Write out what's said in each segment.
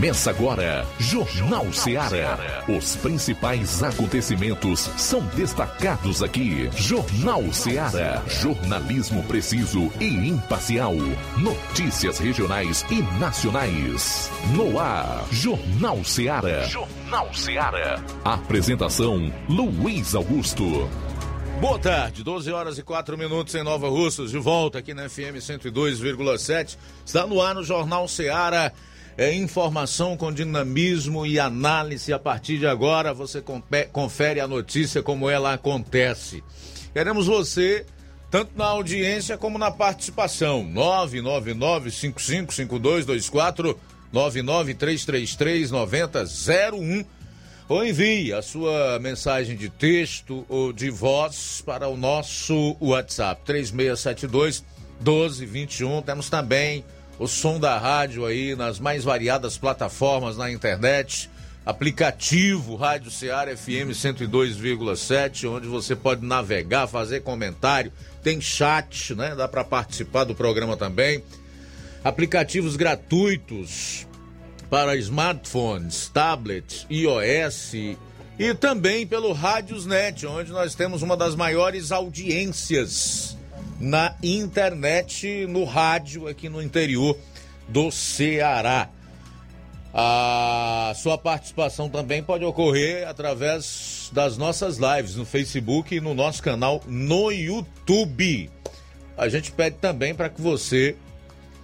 Começa agora, Jornal Ceará. Os principais acontecimentos são destacados aqui. Jornal Ceará. Jornalismo preciso e imparcial. Notícias regionais e nacionais. No ar, Jornal Ceará. Jornal Ceará. Apresentação: Luiz Augusto. Boa tarde, 12 horas e 4 minutos em Nova Russas, de volta aqui na FM 102,7. Está no ar no Jornal Ceará. É informação com dinamismo e análise. A partir de agora você confere a notícia como ela acontece. Queremos você tanto na audiência como na participação. 999-555224, 99333-9001 ou envie a sua mensagem de texto ou de voz para o nosso WhatsApp 3672 1221. Temos também o som da rádio aí nas mais variadas plataformas na internet, aplicativo Rádio Ceará FM 102,7, onde você pode navegar, fazer comentário, tem chat, né? Dá para participar do programa também. Aplicativos gratuitos para smartphones, tablets, iOS e também pelo Rádiosnet, onde nós temos uma das maiores audiências na internet, no rádio aqui no interior do Ceará. A sua participação também pode ocorrer através das nossas lives no Facebook e no nosso canal no YouTube. A gente pede também para que você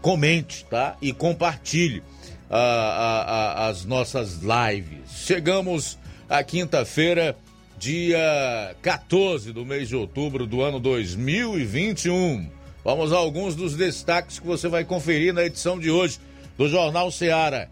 comente, tá? E compartilhe a, a, a, as nossas lives. Chegamos à quinta-feira, dia 14 do mês de outubro do ano 2021. Vamos a alguns dos destaques que você vai conferir na edição de hoje do Jornal Seara.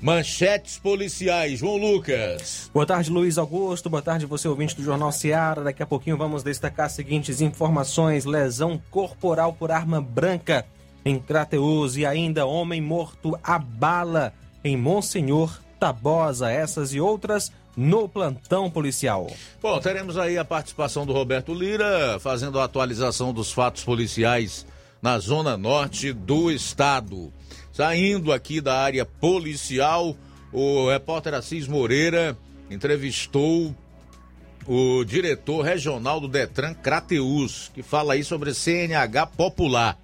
Manchetes policiais, João Lucas. Boa tarde, Luiz Augusto. Boa tarde, você ouvinte do Jornal Seara. Daqui a pouquinho vamos destacar as seguintes informações: lesão corporal por arma branca em Crateus e ainda homem morto a bala em Monsenhor Tabosa. Essas e outras no plantão policial. Bom, teremos aí a participação do Roberto Lira fazendo a atualização dos fatos policiais na zona norte do estado. Saindo aqui da área policial, o repórter Assis Moreira entrevistou o diretor regional do Detran Crateus, que fala aí sobre CNH popular.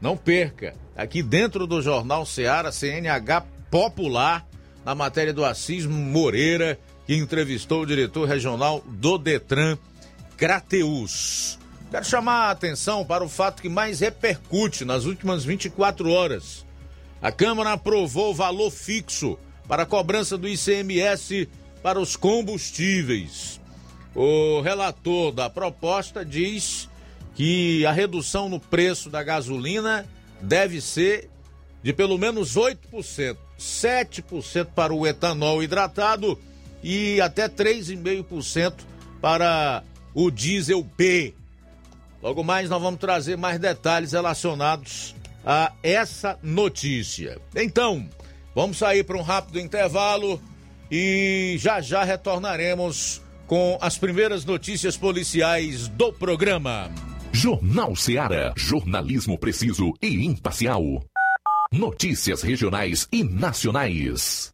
Não perca, aqui dentro do Jornal Seara, CNH popular, na matéria do Assis Moreira, que entrevistou o diretor regional do Detran, Crateus. Quero chamar a atenção para o fato que mais repercute nas últimas 24 horas. A Câmara aprovou valor fixo para a cobrança do ICMS para os combustíveis. O relator da proposta diz que a redução no preço da gasolina deve ser de pelo menos 8%, 7% para o etanol hidratado e até 3,5% para o diesel B. Logo mais nós vamos trazer mais detalhes relacionados a essa notícia. Então, vamos sair para um rápido intervalo e já já retornaremos com as primeiras notícias policiais do programa. Jornal Ceará, jornalismo preciso e imparcial. Notícias regionais e nacionais.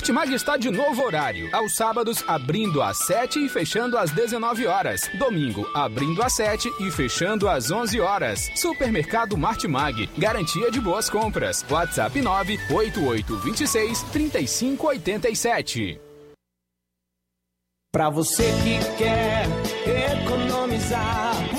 Martimag está de novo horário. Aos sábados, abrindo às 7 e fechando às 19 horas. Domingo, abrindo às 7 e fechando às 11 horas. Supermercado Martimag. Garantia de boas compras. WhatsApp 98826 3587. Para você que quer economizar.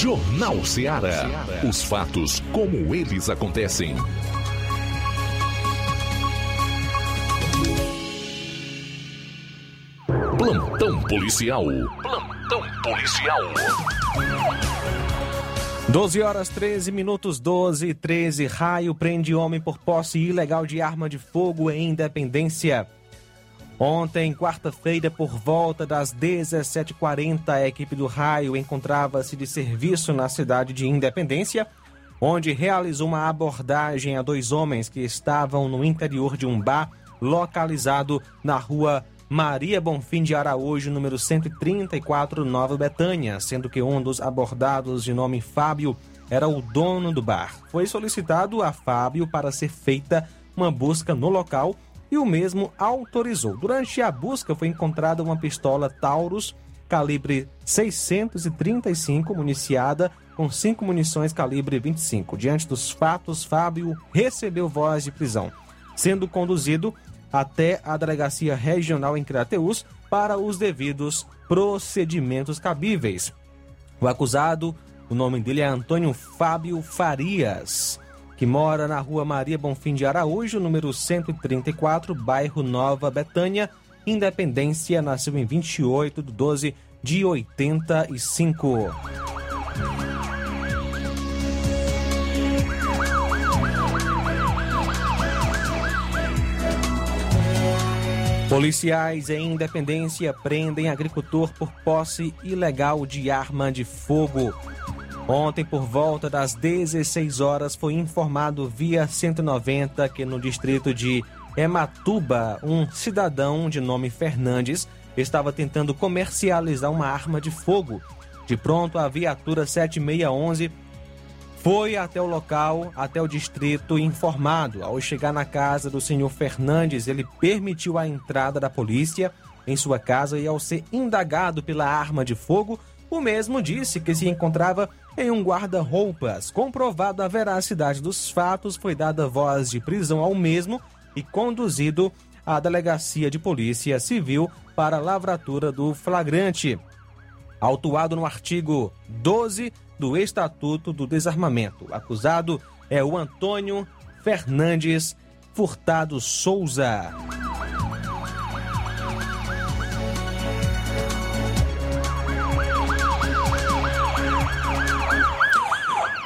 Jornal Ceará. Os fatos como eles acontecem. Plantão policial. Plantão policial. 12 horas 13 minutos 12 e 13. Raio prende homem por posse ilegal de arma de fogo em Independência. Ontem, quarta-feira, por volta das 17h40, a equipe do Raio encontrava-se de serviço na cidade de Independência, onde realizou uma abordagem a dois homens que estavam no interior de um bar localizado na rua Maria Bonfim de Araújo, número 134, Nova Betânia, sendo que um dos abordados, de nome Fábio, era o dono do bar. Foi solicitado a Fábio para ser feita uma busca no local e o mesmo autorizou. Durante a busca foi encontrada uma pistola Taurus calibre 635 municiada com cinco munições calibre 25. Diante dos fatos, Fábio recebeu voz de prisão, sendo conduzido até a delegacia regional em Crateus para os devidos procedimentos cabíveis. O acusado, o nome dele é Antônio Fábio Farias que mora na rua Maria Bonfim de Araújo, número 134, bairro Nova Betânia, Independência, nasceu em 28 de 12 de 85. Policiais em Independência prendem agricultor por posse ilegal de arma de fogo. Ontem, por volta das 16 horas, foi informado via 190 que no distrito de Ematuba, um cidadão de nome Fernandes estava tentando comercializar uma arma de fogo. De pronto, a viatura 7611 foi até o local, até o distrito informado. Ao chegar na casa do senhor Fernandes, ele permitiu a entrada da polícia em sua casa e, ao ser indagado pela arma de fogo, o mesmo disse que se encontrava em um guarda-roupas. Comprovada a veracidade dos fatos, foi dada voz de prisão ao mesmo e conduzido à delegacia de polícia civil para lavratura do flagrante. Autuado no artigo 12 do Estatuto do Desarmamento. O acusado é o Antônio Fernandes Furtado Souza.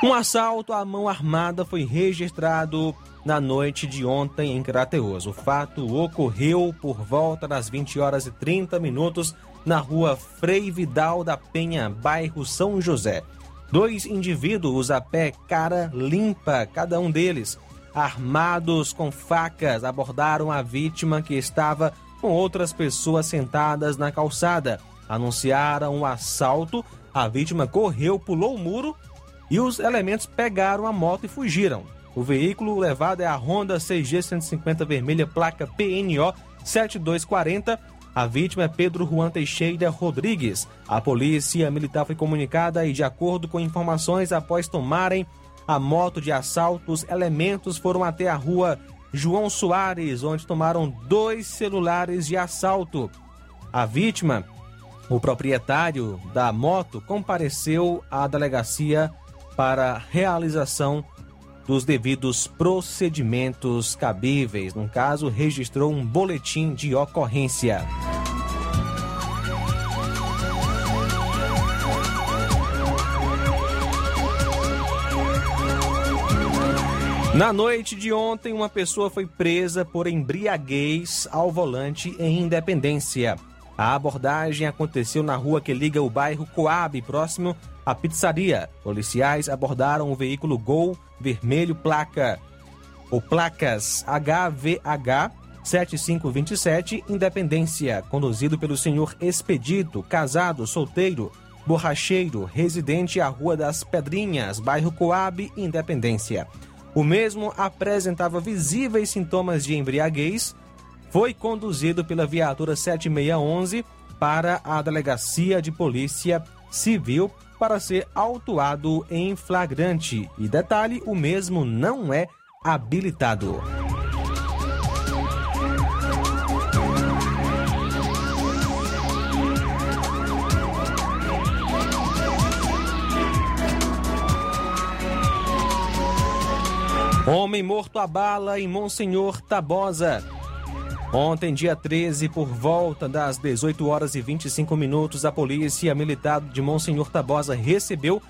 Um assalto à mão armada foi registrado na noite de ontem em Crateus. O fato ocorreu por volta das 20 horas e 30 minutos na rua Frei Vidal da Penha, bairro São José. Dois indivíduos a pé cara limpa, cada um deles, armados com facas, abordaram a vítima que estava com outras pessoas sentadas na calçada. Anunciaram o um assalto, a vítima correu, pulou o muro e os elementos pegaram a moto e fugiram. O veículo levado é a Honda CG 150 vermelha, placa PNO 7240. A vítima é Pedro Juan Teixeira Rodrigues. A polícia militar foi comunicada e, de acordo com informações, após tomarem a moto de assalto, os elementos foram até a rua João Soares, onde tomaram dois celulares de assalto. A vítima, o proprietário da moto, compareceu à delegacia para realização dos devidos procedimentos cabíveis. No caso, registrou um boletim de ocorrência. Na noite de ontem, uma pessoa foi presa por embriaguez ao volante em Independência. A abordagem aconteceu na rua que liga o bairro Coab, próximo à pizzaria. Policiais abordaram o veículo Gol vermelho placa ou placas HVH 7527 Independência, conduzido pelo senhor Expedito, casado, solteiro, borracheiro, residente à Rua das Pedrinhas, bairro Coab, Independência. O mesmo apresentava visíveis sintomas de embriaguez, foi conduzido pela viatura 7611 para a delegacia de polícia civil para ser autuado em flagrante. E detalhe, o mesmo não é habilitado. Homem morto a bala em Monsenhor Tabosa. Ontem, dia 13, por volta das 18 horas e 25 minutos, a Polícia Militar de Monsenhor Tabosa recebeu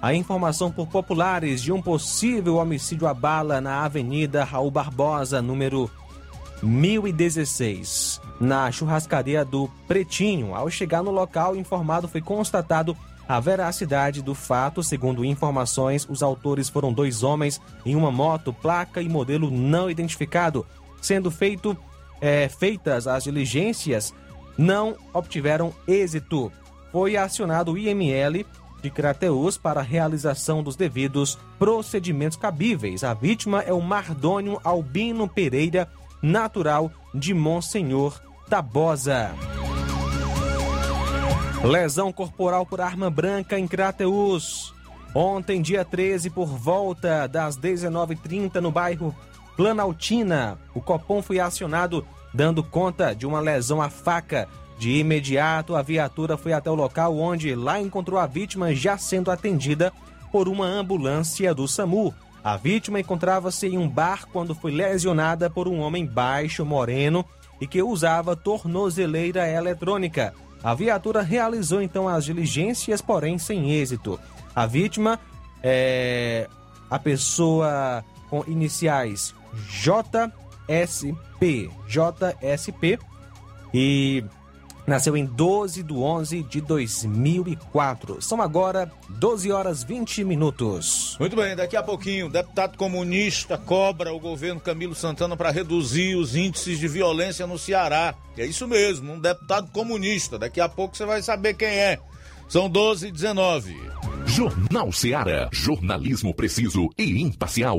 a informação por populares de um possível homicídio a bala na Avenida Raul Barbosa, número 1016, na churrascaria do Pretinho. Ao chegar no local, informado foi constatado a veracidade do fato, segundo informações, os autores foram dois homens em uma moto, placa e modelo não identificado. Sendo feito, é, feitas as diligências, não obtiveram êxito. Foi acionado o IML de Crateus para a realização dos devidos procedimentos cabíveis. A vítima é o Mardônio Albino Pereira, natural de Monsenhor Tabosa. Lesão corporal por arma branca em Crateus. Ontem, dia 13, por volta das 19h30, no bairro Planaltina, o Copom foi acionado dando conta de uma lesão à faca. De imediato, a viatura foi até o local onde lá encontrou a vítima já sendo atendida por uma ambulância do SAMU. A vítima encontrava-se em um bar quando foi lesionada por um homem baixo, moreno e que usava tornozeleira eletrônica. A viatura realizou então as diligências, porém sem êxito. A vítima é a pessoa com iniciais JSP, JSP e nasceu em 12 de 11 de 2004. São agora 12 horas 20 minutos. Muito bem, daqui a pouquinho, o deputado comunista cobra o governo Camilo Santana para reduzir os índices de violência no Ceará. É isso mesmo, um deputado comunista. Daqui a pouco você vai saber quem é. São 12 e 19. Jornal Seara. Jornalismo preciso e imparcial.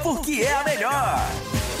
porque é a melhor.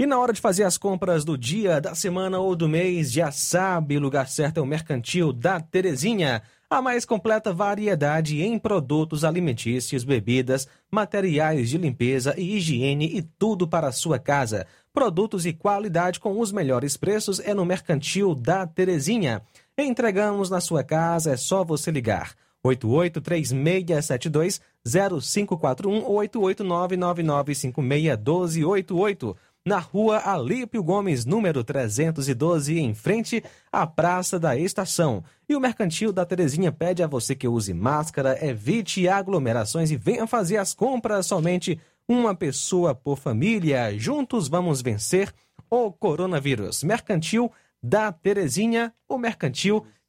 E na hora de fazer as compras do dia, da semana ou do mês, já sabe, o lugar certo é o Mercantil da Terezinha. A mais completa variedade em produtos alimentícios, bebidas, materiais de limpeza e higiene e tudo para a sua casa. Produtos e qualidade com os melhores preços é no Mercantil da Terezinha. Entregamos na sua casa, é só você ligar. 8836720541 ou 88999561288 na rua Alípio Gomes, número 312, em frente à Praça da Estação. E o Mercantil da Terezinha pede a você que use máscara, evite aglomerações e venha fazer as compras somente uma pessoa por família. Juntos vamos vencer o coronavírus. Mercantil da Terezinha, o mercantil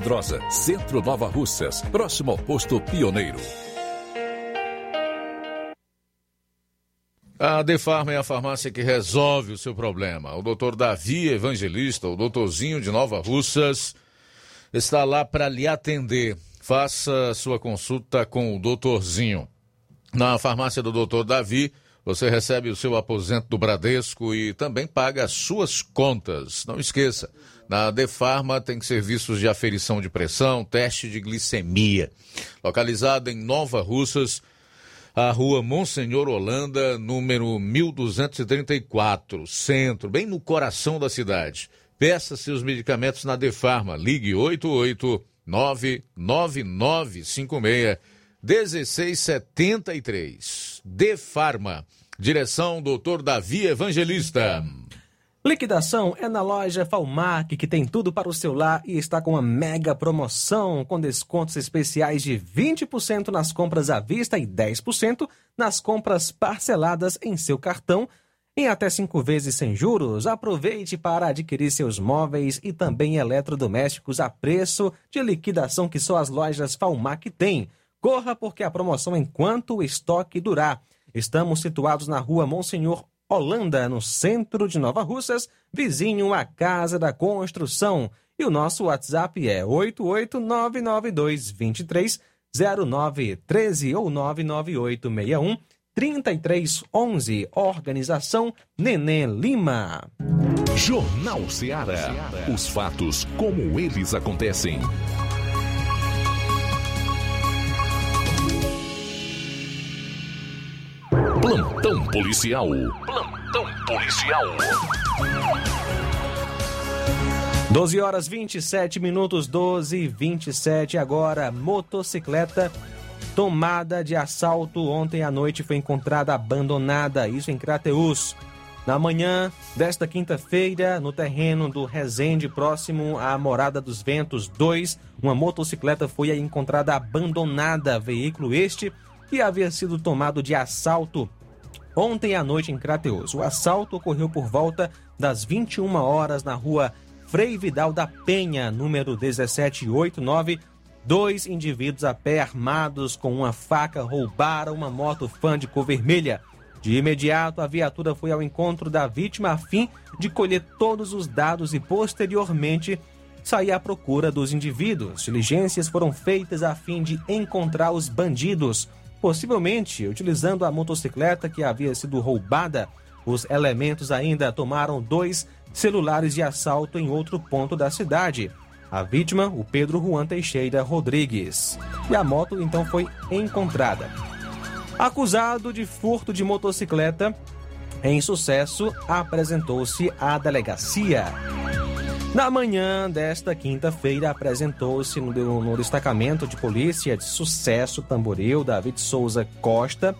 Pedrosa, Centro Nova Russas, próximo ao posto Pioneiro. A Defarma é a farmácia que resolve o seu problema. O doutor Davi Evangelista, o doutorzinho de Nova Russas, está lá para lhe atender. Faça sua consulta com o doutorzinho. Na farmácia do doutor Davi, você recebe o seu aposento do Bradesco e também paga as suas contas. Não esqueça, na Defarma tem serviços de aferição de pressão, teste de glicemia. Localizado em Nova Russas, a rua Monsenhor Holanda, número 1234, centro, bem no coração da cidade. Peça seus medicamentos na Defarma. Ligue 88 99956 1673. Defarma. Direção Dr. Davi Evangelista. Liquidação é na loja Falmac, que tem tudo para o seu lar e está com uma mega promoção, com descontos especiais de 20% nas compras à vista e 10% nas compras parceladas em seu cartão, em até cinco vezes sem juros. Aproveite para adquirir seus móveis e também eletrodomésticos a preço de liquidação que só as lojas Falmac têm. Corra porque a promoção enquanto o estoque durar. Estamos situados na rua Monsenhor Holanda, no centro de Nova Russas, vizinho à Casa da Construção. E o nosso WhatsApp é 88992230913 ou 99861 3311. Organização Nenê Lima. Jornal Ceará. Os fatos como eles acontecem. Plantão policial. Plantão policial. 12 horas 27 minutos, 12 e 27 agora. Motocicleta tomada de assalto ontem à noite foi encontrada abandonada, isso em Crateus. Na manhã desta quinta-feira, no terreno do Resende, próximo à Morada dos Ventos 2, uma motocicleta foi encontrada abandonada. Veículo este que havia sido tomado de assalto ontem à noite em Crateus. O assalto ocorreu por volta das 21 horas na rua Frei Vidal da Penha, número 1789. Dois indivíduos a pé armados com uma faca roubaram uma moto fã de cor vermelha. De imediato, a viatura foi ao encontro da vítima a fim de colher todos os dados e, posteriormente, sair à procura dos indivíduos. Diligências foram feitas a fim de encontrar os bandidos. Possivelmente, utilizando a motocicleta que havia sido roubada, os elementos ainda tomaram dois celulares de assalto em outro ponto da cidade. A vítima, o Pedro Juan Teixeira Rodrigues. E a moto então foi encontrada. Acusado de furto de motocicleta, em sucesso, apresentou-se à delegacia. Na manhã desta quinta-feira, apresentou-se no, destacamento de polícia de sucesso Tamboril, David Souza Costa.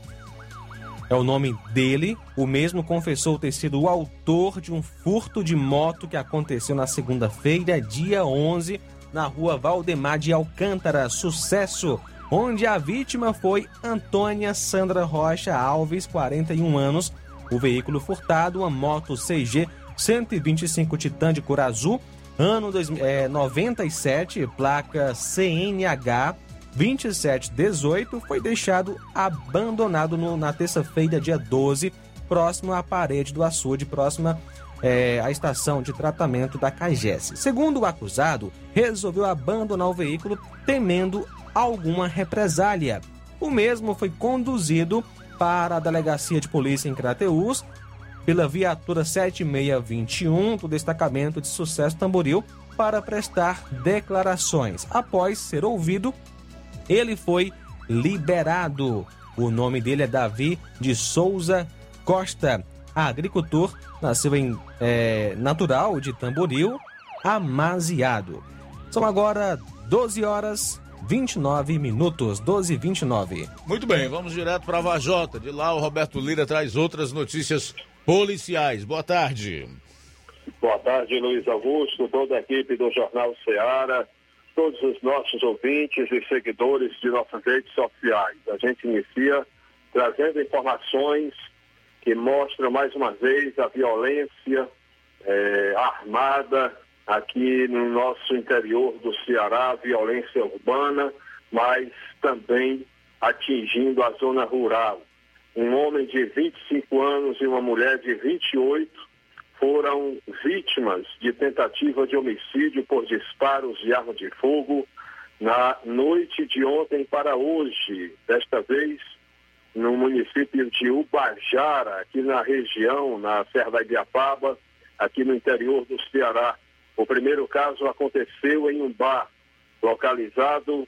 É o nome dele. O mesmo confessou ter sido o autor de um furto de moto que aconteceu na segunda-feira, dia 11, na rua Valdemar de Alcântara, Sucesso, onde a vítima foi Antônia Sandra Rocha Alves, 41 anos. O veículo furtado, uma moto CG 125 Titan de cor azul, ano dois, é, 97, placa CNH 2718, foi deixado abandonado no, na terça-feira, dia 12, próximo à parede do açude, próxima é, à estação de tratamento da CAGES. Segundo o acusado, resolveu abandonar o veículo temendo alguma represália. O mesmo foi conduzido para a delegacia de polícia em Crateús, pela viatura 7621 do destacamento de sucesso Tamboril para prestar declarações. Após ser ouvido, ele foi liberado. O nome dele é Davi de Souza Costa, agricultor, nasceu em é, natural de Tamboril, amaziado. São agora 12 horas 29 minutos, 12 e 29. Muito bem, vamos direto para Vajota. De lá o Roberto Lira traz outras notícias policiais. Boa tarde. Boa tarde, Luiz Augusto, toda a equipe do Jornal Ceará, todos os nossos ouvintes e seguidores de nossas redes sociais. A gente inicia trazendo informações que mostram mais uma vez a violência eh, armada aqui no nosso interior do Ceará, violência urbana, mas também atingindo a zona rural. Um homem de 25 anos e uma mulher de 28 foram vítimas de tentativa de homicídio por disparos de arma de fogo na noite de ontem para hoje, desta vez no município de Ubajara, aqui na região, na Serra da Ibiapaba, aqui no interior do Ceará. O primeiro caso aconteceu em um bar localizado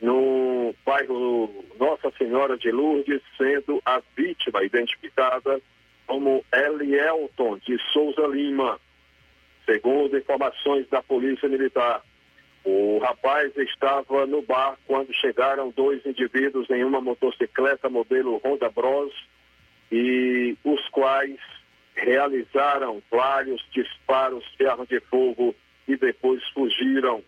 no bairro Nossa Senhora de Lourdes, sendo a vítima identificada como Elielton de Souza Lima. Segundo informações da Polícia Militar, o rapaz estava no bar quando chegaram dois indivíduos em uma motocicleta modelo Honda Bros e os quais realizaram vários disparos de arma de fogo e depois fugiram.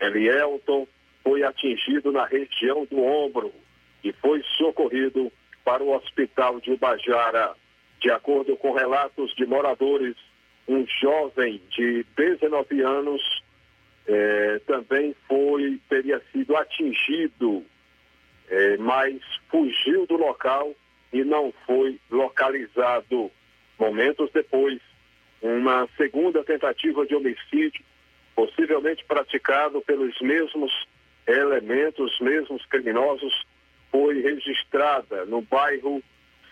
Elielton foi atingido na região do ombro e foi socorrido para o hospital de Ubajara. De acordo com relatos de moradores, um jovem de 19 anos eh, também foi, teria sido atingido, eh, mas fugiu do local e não foi localizado. Momentos depois, uma segunda tentativa de homicídio, possivelmente praticado pelos mesmos elementos, mesmos criminosos, foi registrada no bairro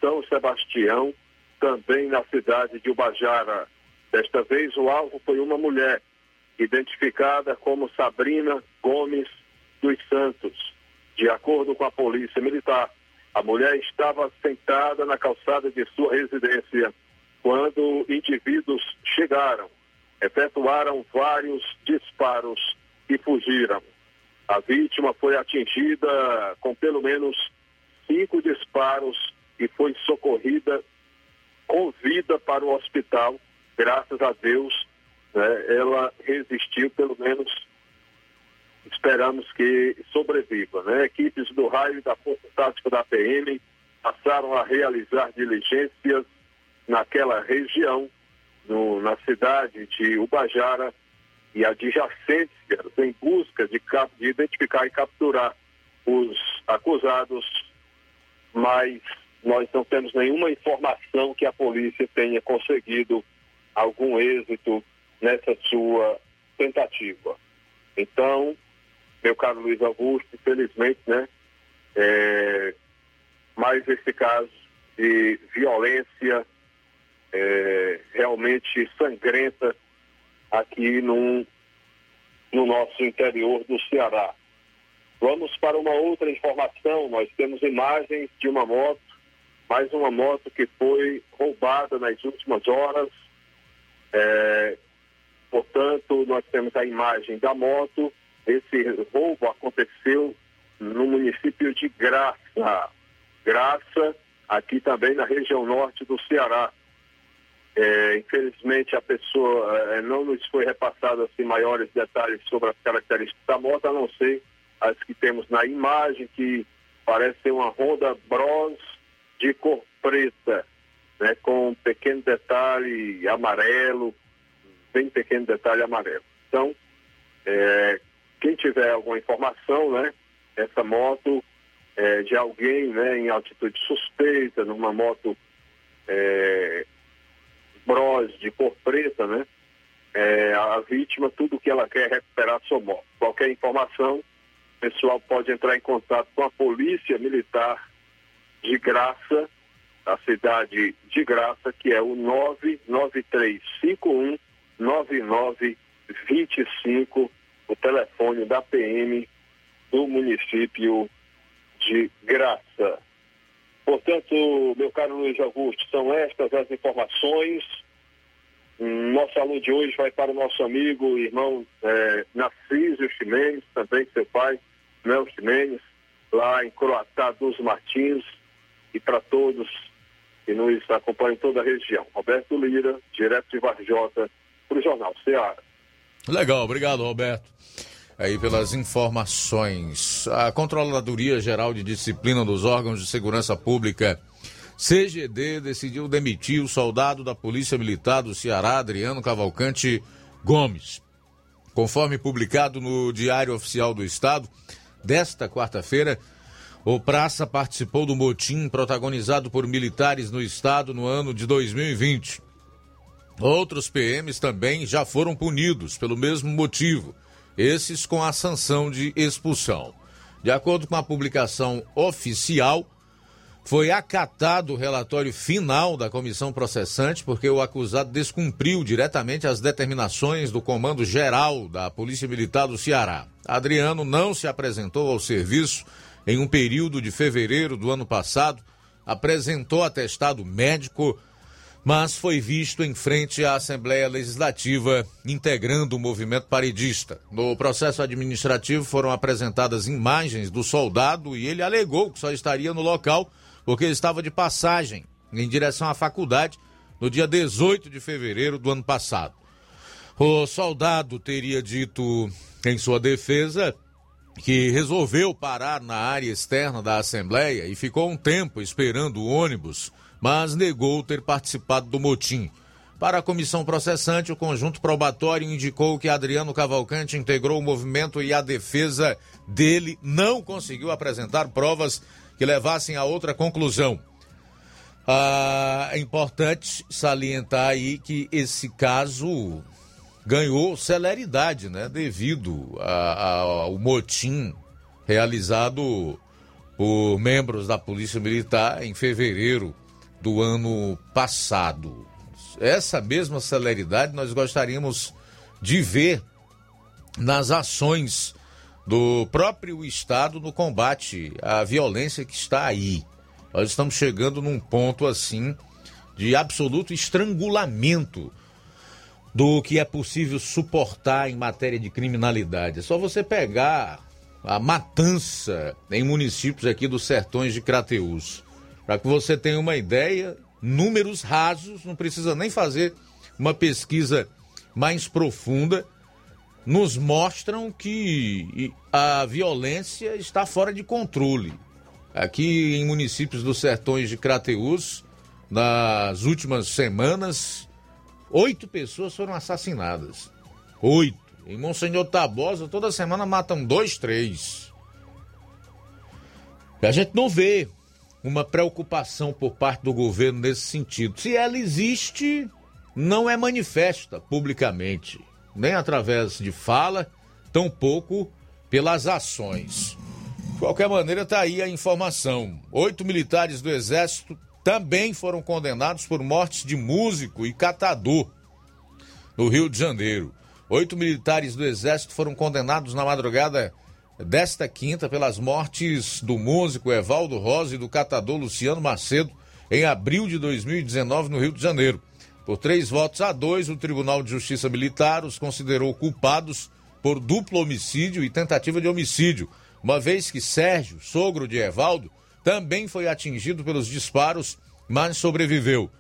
São Sebastião, também na cidade de Ubajara. Desta vez, o alvo foi uma mulher, identificada como Sabrina Gomes dos Santos. De acordo com a Polícia Militar, a mulher estava sentada na calçada de sua residência quando indivíduos chegaram, efetuaram vários disparos e fugiram. A vítima foi atingida com pelo menos cinco disparos e foi socorrida com vida para o hospital. Graças a Deus, né, ela resistiu, pelo menos esperamos que sobreviva. Né? Equipes do raio e da Força Tática da PM passaram a realizar diligências naquela região, no, na cidade de Ubajara e adjacências, em busca de, de identificar e capturar os acusados, mas nós não temos nenhuma informação que a polícia tenha conseguido algum êxito nessa sua tentativa. Então, meu caro Luiz Augusto, infelizmente, né, é, mais esse caso de violência é, realmente sangrenta aqui no, no nosso interior do Ceará. Vamos para uma outra informação. Nós temos imagens de uma moto, mais uma moto que foi roubada nas últimas horas. É, portanto, nós temos a imagem da moto. Esse roubo aconteceu no município de Graça. Graça, aqui também na região norte do Ceará. É, infelizmente a pessoa é, não nos foi repassado assim maiores detalhes sobre as características da moto, a não ser as que temos na imagem, que parece ser uma Honda Bros de cor preta, né, com um pequeno detalhe amarelo, bem pequeno detalhe amarelo. Então, é, quem tiver alguma informação, né, essa moto é, de alguém né, em altitude suspeita, numa moto é, bros de cor preta, né? É, a vítima, tudo que ela quer é recuperar sua moto. Qualquer informação, o pessoal pode entrar em contato com a Polícia Militar de Graça, da cidade de Graça, que é o 99351 9925, o telefone da PM do município de Graça. Portanto, meu caro Luiz Augusto, são estas as informações. Nosso aluno de hoje vai para o nosso amigo, irmão é, Narciso Ximenes, também seu pai, Nelson Mendes, lá em Croatá dos Martins, e para todos que nos acompanham em toda a região. Roberto Lira, direto de Varjota, para o Jornal Ceará. Legal, obrigado, Roberto. Aí pelas informações. A Controladoria Geral de Disciplina dos Órgãos de Segurança Pública, CGD, decidiu demitir o soldado da Polícia Militar do Ceará, Adriano Cavalcante Gomes. Conforme publicado no Diário Oficial do Estado, desta quarta-feira, o Praça participou do motim protagonizado por militares no estado no ano de 2020. Outros PMs também já foram punidos pelo mesmo motivo, esses com a sanção de expulsão. De acordo com a publicação oficial, foi acatado o relatório final da comissão processante porque o acusado descumpriu diretamente as determinações do Comando Geral da Polícia Militar do Ceará. Adriano não se apresentou ao serviço em um período de fevereiro do ano passado, apresentou atestado médico, mas foi visto em frente à Assembleia Legislativa integrando o movimento paredista. No processo administrativo foram apresentadas imagens do soldado e ele alegou que só estaria no local porque estava de passagem em direção à faculdade no dia 18 de fevereiro do ano passado. O soldado teria dito em sua defesa que resolveu parar na área externa da Assembleia e ficou um tempo esperando o ônibus, mas negou ter participado do motim. Para a comissão processante, o conjunto probatório indicou que Adriano Cavalcante integrou o movimento e a defesa dele não conseguiu apresentar provas que levassem a outra conclusão. Ah, é importante salientar aí que esse caso ganhou celeridade, né? Devido ao motim realizado por membros da Polícia Militar em fevereiro do ano passado. Essa mesma celeridade nós gostaríamos de ver nas ações do próprio Estado no combate à violência que está aí. Nós estamos chegando num ponto assim de absoluto estrangulamento do que é possível suportar em matéria de criminalidade. É só você pegar a matança em municípios aqui dos sertões de Crateús. Para que você tenha uma ideia, números rasos, não precisa nem fazer uma pesquisa mais profunda nos mostram que a violência está fora de controle. Aqui em municípios dos sertões de Crateús, nas últimas semanas, oito pessoas foram assassinadas. Oito. Em Monsenhor Tabosa, toda semana matam dois, três. E a gente não vê uma preocupação por parte do governo nesse sentido. Se ela existe, não é manifesta publicamente nem através de fala, tampouco pelas ações. De qualquer maneira, está aí a informação. Oito militares do Exército também foram condenados por mortes de músico e catador no Rio de Janeiro. Oito militares do Exército foram condenados na madrugada desta quinta pelas mortes do músico Evaldo Rosa e do catador Luciano Macedo em abril de 2019 no Rio de Janeiro. Por três votos a dois, o Tribunal de Justiça Militar os considerou culpados por duplo homicídio e tentativa de homicídio, uma vez que Sérgio, sogro de Evaldo, também foi atingido pelos disparos, mas sobreviveu.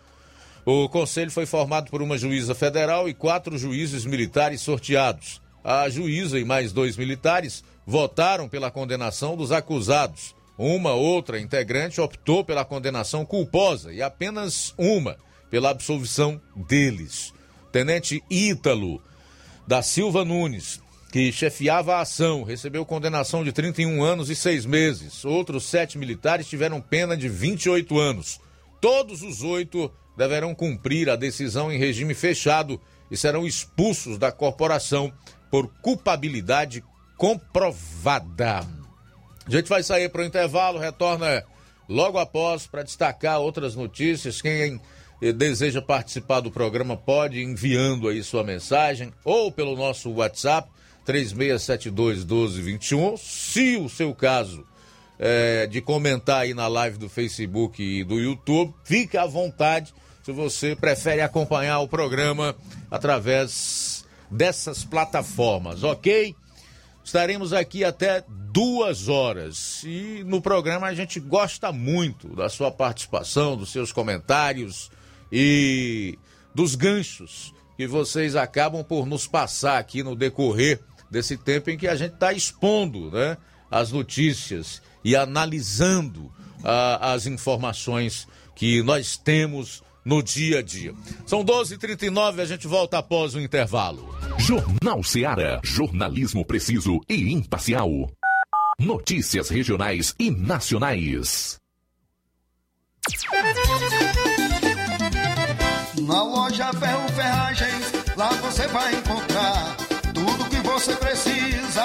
O conselho foi formado por uma juíza federal e quatro juízes militares sorteados. A juíza e mais dois militares votaram pela condenação dos acusados. Uma outra integrante optou pela condenação culposa e apenas uma pela absolvição deles. Tenente Ítalo da Silva Nunes, que chefiava a ação, recebeu condenação de 31 anos e seis meses. Outros sete militares tiveram pena de 28 anos. Todos os oito deverão cumprir a decisão em regime fechado e serão expulsos da corporação por culpabilidade comprovada. A gente vai sair para o intervalo, retorna logo após para destacar outras notícias. Quem deseja participar do programa, pode enviando aí sua mensagem ou pelo nosso WhatsApp 3672 1221. Se o seu caso é, de comentar aí na live do Facebook e do YouTube, fique à vontade se você prefere acompanhar o programa através dessas plataformas, ok? Estaremos aqui até duas horas. E no programa a gente gosta muito da sua participação, dos seus comentários e dos ganchos que vocês acabam por nos passar aqui no decorrer desse tempo em que a gente está expondo né, as notícias e analisando ah, as informações que nós temos no dia a dia. São 12h39, a gente volta após o intervalo. Jornal Seara. Jornalismo preciso e imparcial. Notícias regionais e nacionais. Na loja Ferro Ferragens, lá você vai encontrar tudo que você precisa,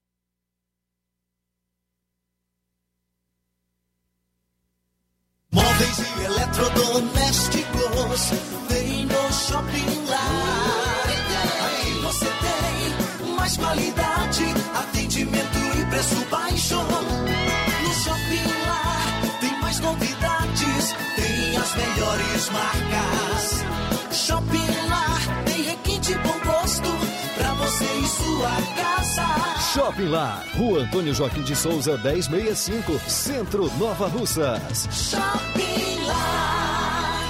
Eletrodomésticos, vem no Shopping Lar. Aqui você tem mais qualidade, atendimento e preço baixo. No Shopping Lar tem mais novidades, tem as melhores marcas. Shopping Lar tem requinte bom gosto pra você e sua casa. Shopping Lá, Rua Antônio Joaquim de Souza, 1065, Centro Nova Russas. Shopping Lar.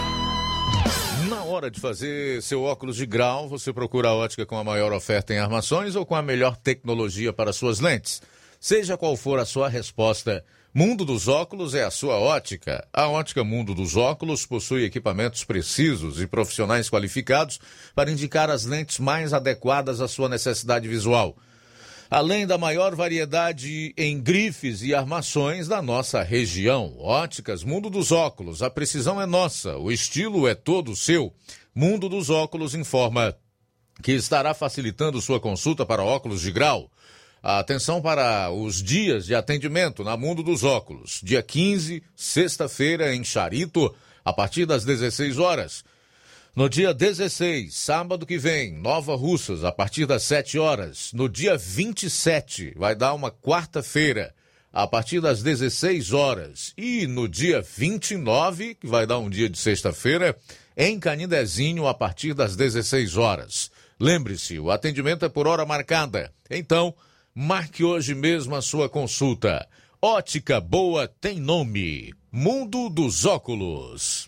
Na hora de fazer seu óculos de grau, você procura a ótica com a maior oferta em armações ou com a melhor tecnologia para suas lentes? Seja qual for a sua resposta, Mundo dos Óculos é a sua ótica. A ótica Mundo dos Óculos possui equipamentos precisos e profissionais qualificados para indicar as lentes mais adequadas à sua necessidade visual. Além da maior variedade em grifes e armações da nossa região. Óticas Mundo dos Óculos, a precisão é nossa, o estilo é todo seu. Mundo dos Óculos informa que estará facilitando sua consulta para óculos de grau. Atenção para os dias de atendimento na Mundo dos Óculos. Dia 15, sexta-feira, em Charito, a partir das 16 horas. No dia 16, sábado que vem, Nova Russas, a partir das 7 horas. No dia 27, vai dar uma quarta-feira, a partir das 16 horas. E no dia 29, que vai dar um dia de sexta-feira, em Canidezinho, a partir das 16 horas. Lembre-se, o atendimento é por hora marcada. Então, marque hoje mesmo a sua consulta. Ótica Boa tem nome. Mundo dos Óculos.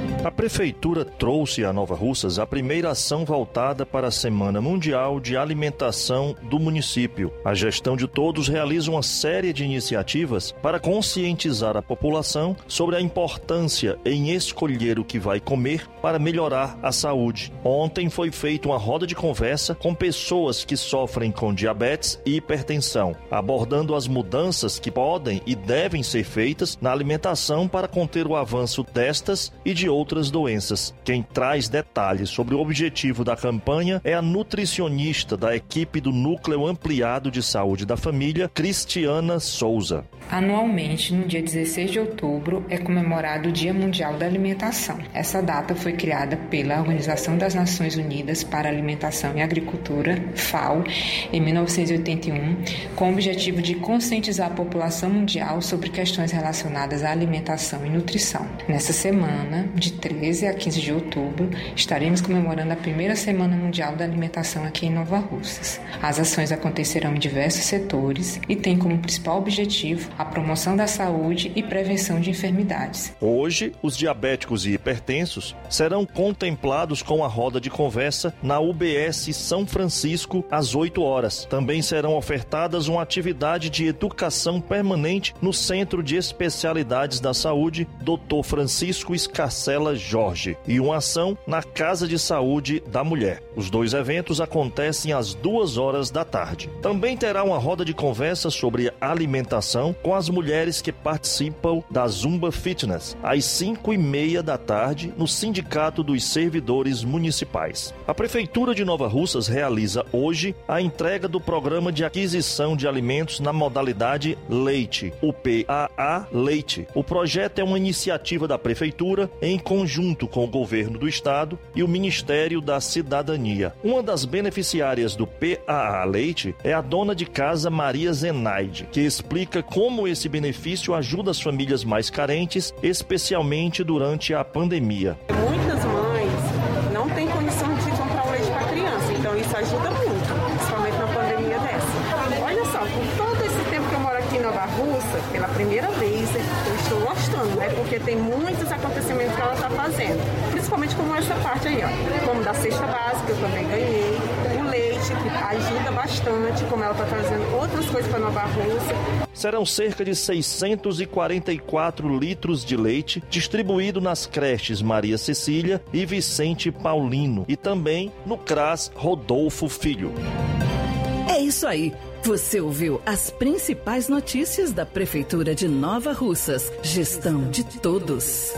A Prefeitura trouxe a Nova Russas a primeira ação voltada para a Semana Mundial de Alimentação do município. A gestão de todos realiza uma série de iniciativas para conscientizar a população sobre a importância em escolher o que vai comer para melhorar a saúde. Ontem foi feita uma roda de conversa com pessoas que sofrem com diabetes e hipertensão, abordando as mudanças que podem e devem ser feitas na alimentação para conter o avanço destas e de outras doenças. Quem traz detalhes sobre o objetivo da campanha é a nutricionista da equipe do Núcleo Ampliado de Saúde da Família, Cristiana Souza. Anualmente, no dia 16 de outubro, é comemorado o Dia Mundial da Alimentação. Essa data foi criada pela Organização das Nações Unidas para Alimentação e Agricultura, FAO, em 1981, com o objetivo de conscientizar a população mundial sobre questões relacionadas à alimentação e nutrição. Nessa semana, de 13 a 15 de outubro, estaremos comemorando a primeira Semana Mundial da Alimentação aqui em Nova Russas. As ações acontecerão em diversos setores e têm como principal objetivo a promoção da saúde e prevenção de enfermidades. Hoje, os diabéticos e hipertensos serão contemplados com a roda de conversa na UBS São Francisco às 8 horas. Também serão ofertadas uma atividade de educação permanente no Centro de Especialidades da Saúde, Dr. Francisco Escarcela Jorge, e uma ação na Casa de Saúde da Mulher. Os dois eventos acontecem às duas horas da tarde. Também terá uma roda de conversa sobre alimentação com as mulheres que participam da Zumba Fitness, às 5 e meia da tarde, no Sindicato dos Servidores Municipais. A Prefeitura de Nova Russas realiza hoje a entrega do Programa de Aquisição de Alimentos na modalidade Leite, o PAA Leite. O projeto é uma iniciativa da Prefeitura em conjunto com o Governo do Estado e o Ministério da Cidadania. Uma das beneficiárias do PAA Leite é a dona de casa Maria Zenaide, que explica como esse benefício ajuda as famílias mais carentes, especialmente durante a pandemia. Muitas coisas para Nova Rússia. Serão cerca de 644 litros de leite distribuído nas creches Maria Cecília e Vicente Paulino e também no CRAS Rodolfo Filho. É isso aí. Você ouviu as principais notícias da Prefeitura de Nova Russas. Gestão de todos.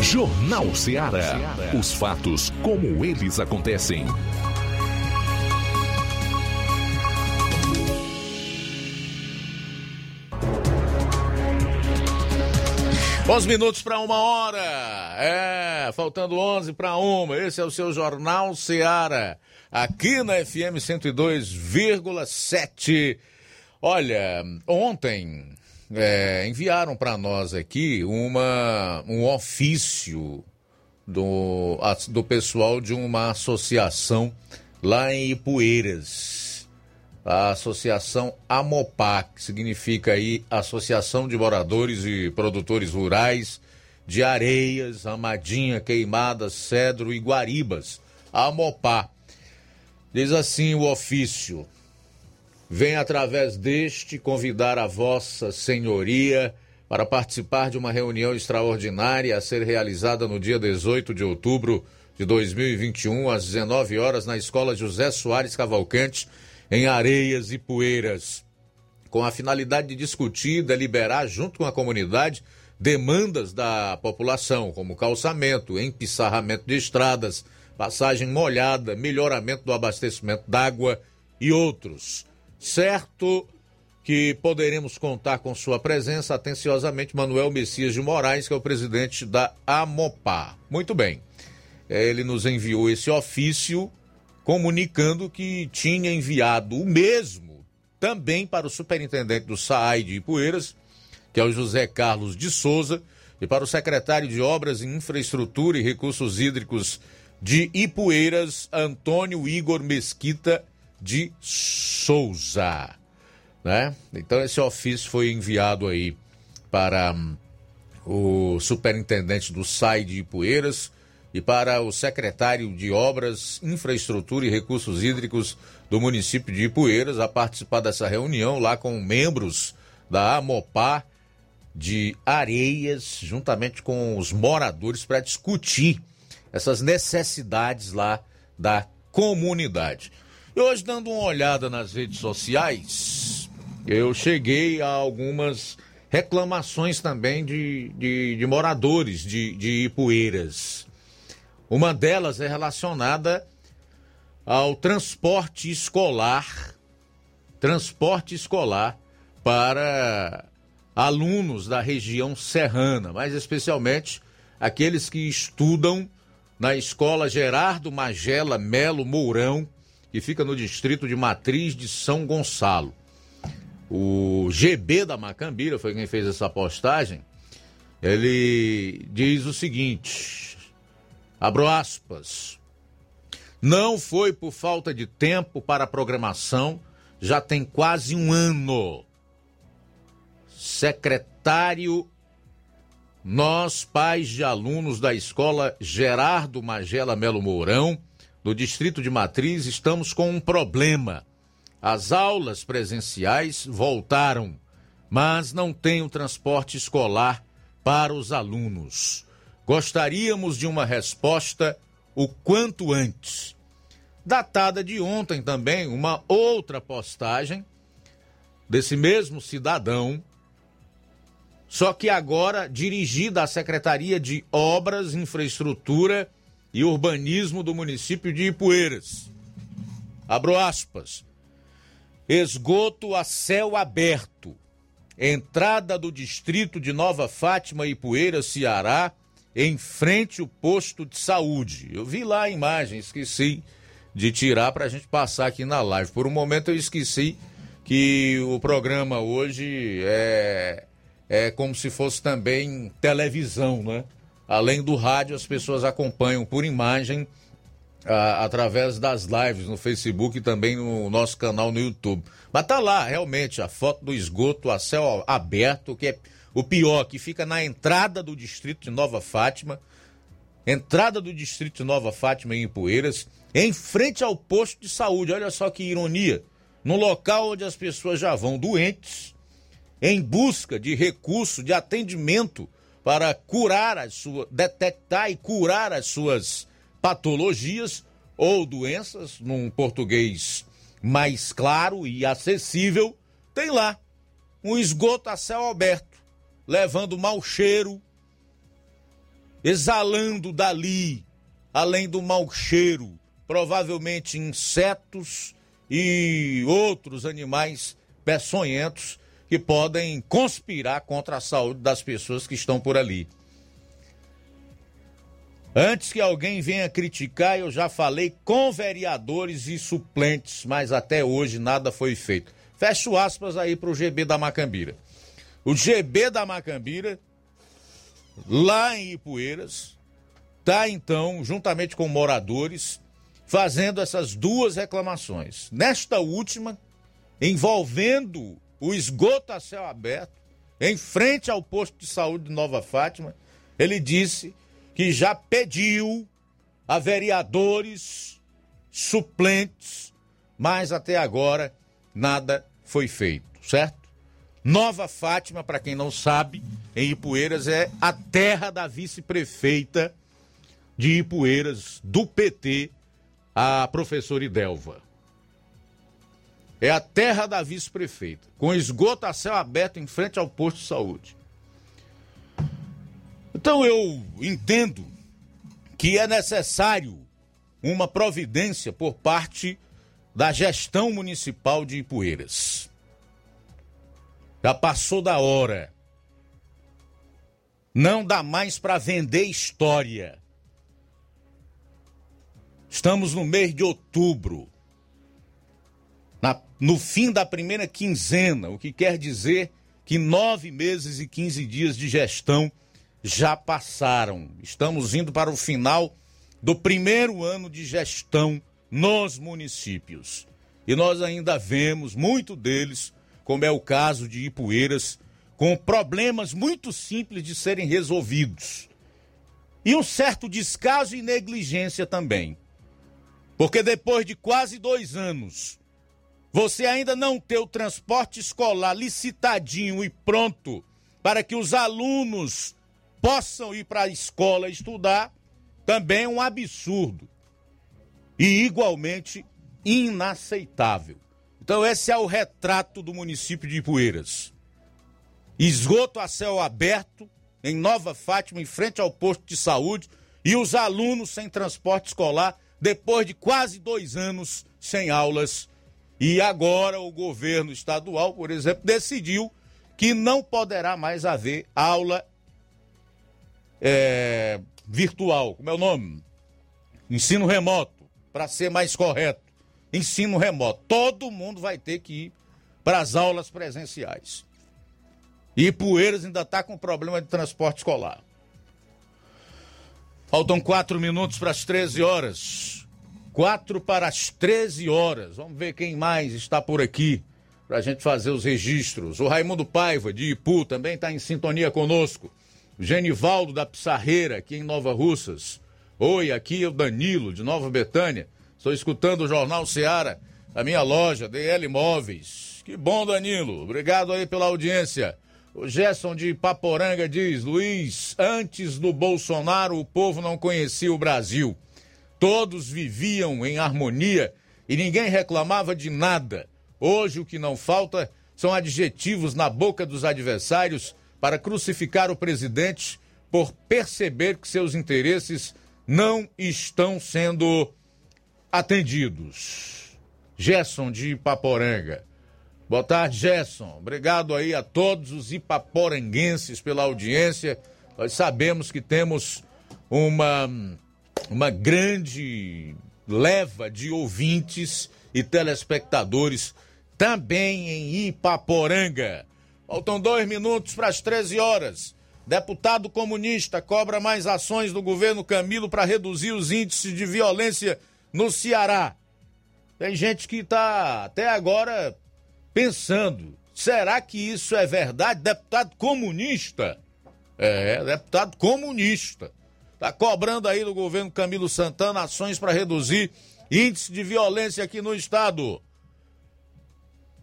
Jornal Ceará. Os fatos como eles acontecem. Onze minutos para uma hora. É, faltando 11 para uma. Esse é o seu Jornal Ceará. Aqui na FM 102,7. Olha, ontem é, enviaram para nós aqui uma, um ofício do, do pessoal de uma associação lá em Ipueiras. A associação AMOPAC, que significa aí Associação de Moradores e Produtores Rurais de Areias, Amadinha, Queimadas, Cedro e Guaribas. AMOPA. Diz assim o ofício: Vem através deste convidar a Vossa Senhoria para participar de uma reunião extraordinária a ser realizada no dia 18 de outubro de 2021, às 19 horas, na Escola José Soares Cavalcante, em Areias e Poeiras, com a finalidade de discutir deliberar, junto com a comunidade, demandas da população, como calçamento, empissarramento de estradas, passagem molhada, melhoramento do abastecimento d'água e outros. Certo que poderemos contar com sua presença, atenciosamente, Manuel Messias de Moraes, que é o presidente da AMOPA. Muito bem. Ele nos enviou esse ofício comunicando que tinha enviado o mesmo também para o superintendente do SAAI de Ipueiras, que é o José Carlos de Souza, e para o secretário de Obras e Infraestrutura e Recursos Hídricos de Ipueiras, Antônio Igor Mesquita de Souza. Né? Então esse ofício foi enviado aí para hum, o superintendente do SAI de Ipueiras, e para o secretário de Obras, Infraestrutura e Recursos Hídricos do município de Ipueiras a participar dessa reunião lá com membros da Amopá de Areias, juntamente com os moradores, para discutir essas necessidades lá da comunidade. E hoje, dando uma olhada nas redes sociais, eu cheguei a algumas reclamações também de, de, de moradores de, de Ipueiras. Uma delas é relacionada ao transporte escolar, transporte escolar para alunos da região serrana, mais especialmente aqueles que estudam na escola Gerardo Magela Melo Mourão, que fica no distrito de Matriz de São Gonçalo. O GB da Macambira foi quem fez essa postagem. Ele diz o seguinte: Abro aspas. Não foi por falta de tempo para a programação, já tem quase um ano. Secretário, nós, pais de alunos da escola Gerardo Magela Melo Mourão, do Distrito de Matriz, estamos com um problema. As aulas presenciais voltaram, mas não tem o transporte escolar para os alunos. Gostaríamos de uma resposta o quanto antes. Datada de ontem também, uma outra postagem desse mesmo cidadão, só que agora dirigida à Secretaria de Obras, Infraestrutura e Urbanismo do município de Ipueiras. Abro aspas. Esgoto a céu aberto. Entrada do distrito de Nova Fátima, Ipueiras, Ceará em frente ao posto de saúde. Eu vi lá a imagem, esqueci de tirar para a gente passar aqui na live. Por um momento eu esqueci que o programa hoje é, é como se fosse também televisão, né? Além do rádio, as pessoas acompanham por imagem a, através das lives no Facebook e também no nosso canal no YouTube. Mas tá lá, realmente, a foto do esgoto a céu aberto, que é o pior, que fica na entrada do distrito de Nova Fátima, entrada do distrito de Nova Fátima em Ipueiras, em frente ao posto de saúde. Olha só que ironia. No local onde as pessoas já vão doentes, em busca de recurso de atendimento para curar as suas, detectar e curar as suas patologias ou doenças, num português mais claro e acessível, tem lá um esgoto a céu aberto, levando mau cheiro, exalando dali, além do mau cheiro, provavelmente insetos e outros animais peçonhentos que podem conspirar contra a saúde das pessoas que estão por ali. Antes que alguém venha criticar, eu já falei com vereadores e suplentes, mas até hoje nada foi feito. Fecho aspas aí para o GB da Macambira. O GB da Macambira, lá em Ipueiras, está então, juntamente com moradores, fazendo essas duas reclamações. Nesta última, envolvendo o esgoto a céu aberto, em frente ao posto de saúde de Nova Fátima, ele disse que já pediu a vereadores suplentes, mas até agora nada foi feito, certo? Nova Fátima, para quem não sabe, em Ipueiras é a terra da vice-prefeita de Ipueiras do PT, a professora Idelva. É a terra da vice-prefeita, com esgoto a céu aberto em frente ao posto de saúde. Então eu entendo que é necessário uma providência por parte da gestão municipal de Ipueiras. Já passou da hora. Não dá mais para vender história. Estamos no mês de outubro. Na, no fim da primeira quinzena, o que quer dizer que nove meses e quinze dias de gestão já passaram. Estamos indo para o final do primeiro ano de gestão nos municípios. E nós ainda vemos muito deles, como é o caso de Ipueiras, com problemas muito simples de serem resolvidos. E um certo descaso e negligência também. Porque depois de quase dois anos, você ainda não ter o transporte escolar licitadinho e pronto para que os alunos possam ir para a escola estudar, também é um absurdo. E igualmente inaceitável. Então, esse é o retrato do município de Ipueiras. Esgoto a céu aberto, em Nova Fátima, em frente ao posto de saúde, e os alunos sem transporte escolar, depois de quase dois anos sem aulas. E agora o governo estadual, por exemplo, decidiu que não poderá mais haver aula é, virtual, como é o nome? Ensino remoto, para ser mais correto. Ensino remoto. Todo mundo vai ter que ir para as aulas presenciais. E Poeiras ainda está com problema de transporte escolar. Faltam quatro minutos para as 13 horas. Quatro para as 13 horas. Vamos ver quem mais está por aqui para a gente fazer os registros. O Raimundo Paiva, de Ipu, também está em sintonia conosco. Genivaldo da Pissarreira, aqui em Nova Russas. Oi, aqui é o Danilo, de Nova Betânia. Estou escutando o Jornal Seara, a minha loja, DL Móveis. Que bom, Danilo. Obrigado aí pela audiência. O Gerson de Paporanga diz: Luiz, antes do Bolsonaro, o povo não conhecia o Brasil. Todos viviam em harmonia e ninguém reclamava de nada. Hoje o que não falta são adjetivos na boca dos adversários para crucificar o presidente por perceber que seus interesses não estão sendo atendidos. Gerson de Ipaporanga. Boa tarde, Gerson. Obrigado aí a todos os ipaporanguenses pela audiência. Nós sabemos que temos uma, uma grande leva de ouvintes e telespectadores também em Ipaporanga. Faltam dois minutos para as 13 horas. Deputado comunista cobra mais ações do governo Camilo para reduzir os índices de violência no Ceará. Tem gente que está até agora pensando: será que isso é verdade? Deputado comunista. É, deputado comunista. está cobrando aí do governo Camilo Santana ações para reduzir índice de violência aqui no estado.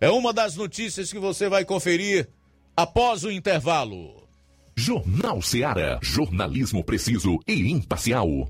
É uma das notícias que você vai conferir após o intervalo. Jornal Seara. Jornalismo preciso e imparcial.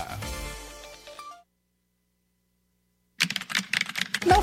Não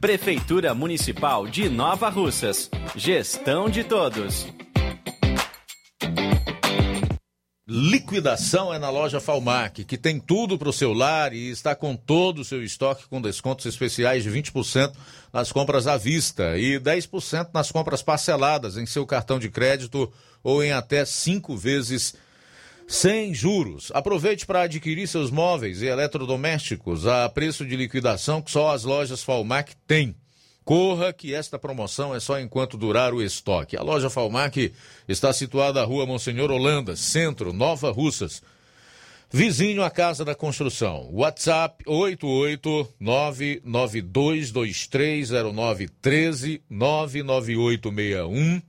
Prefeitura Municipal de Nova Russas. Gestão de todos. Liquidação é na loja Falmac, que tem tudo para o seu lar e está com todo o seu estoque com descontos especiais de 20% nas compras à vista e 10% nas compras parceladas em seu cartão de crédito ou em até cinco vezes sem juros. Aproveite para adquirir seus móveis e eletrodomésticos a preço de liquidação que só as lojas Falmac têm. Corra que esta promoção é só enquanto durar o estoque. A loja Falmac está situada na rua Monsenhor Holanda, centro, Nova Russas. Vizinho à Casa da Construção. WhatsApp 88992230913 99861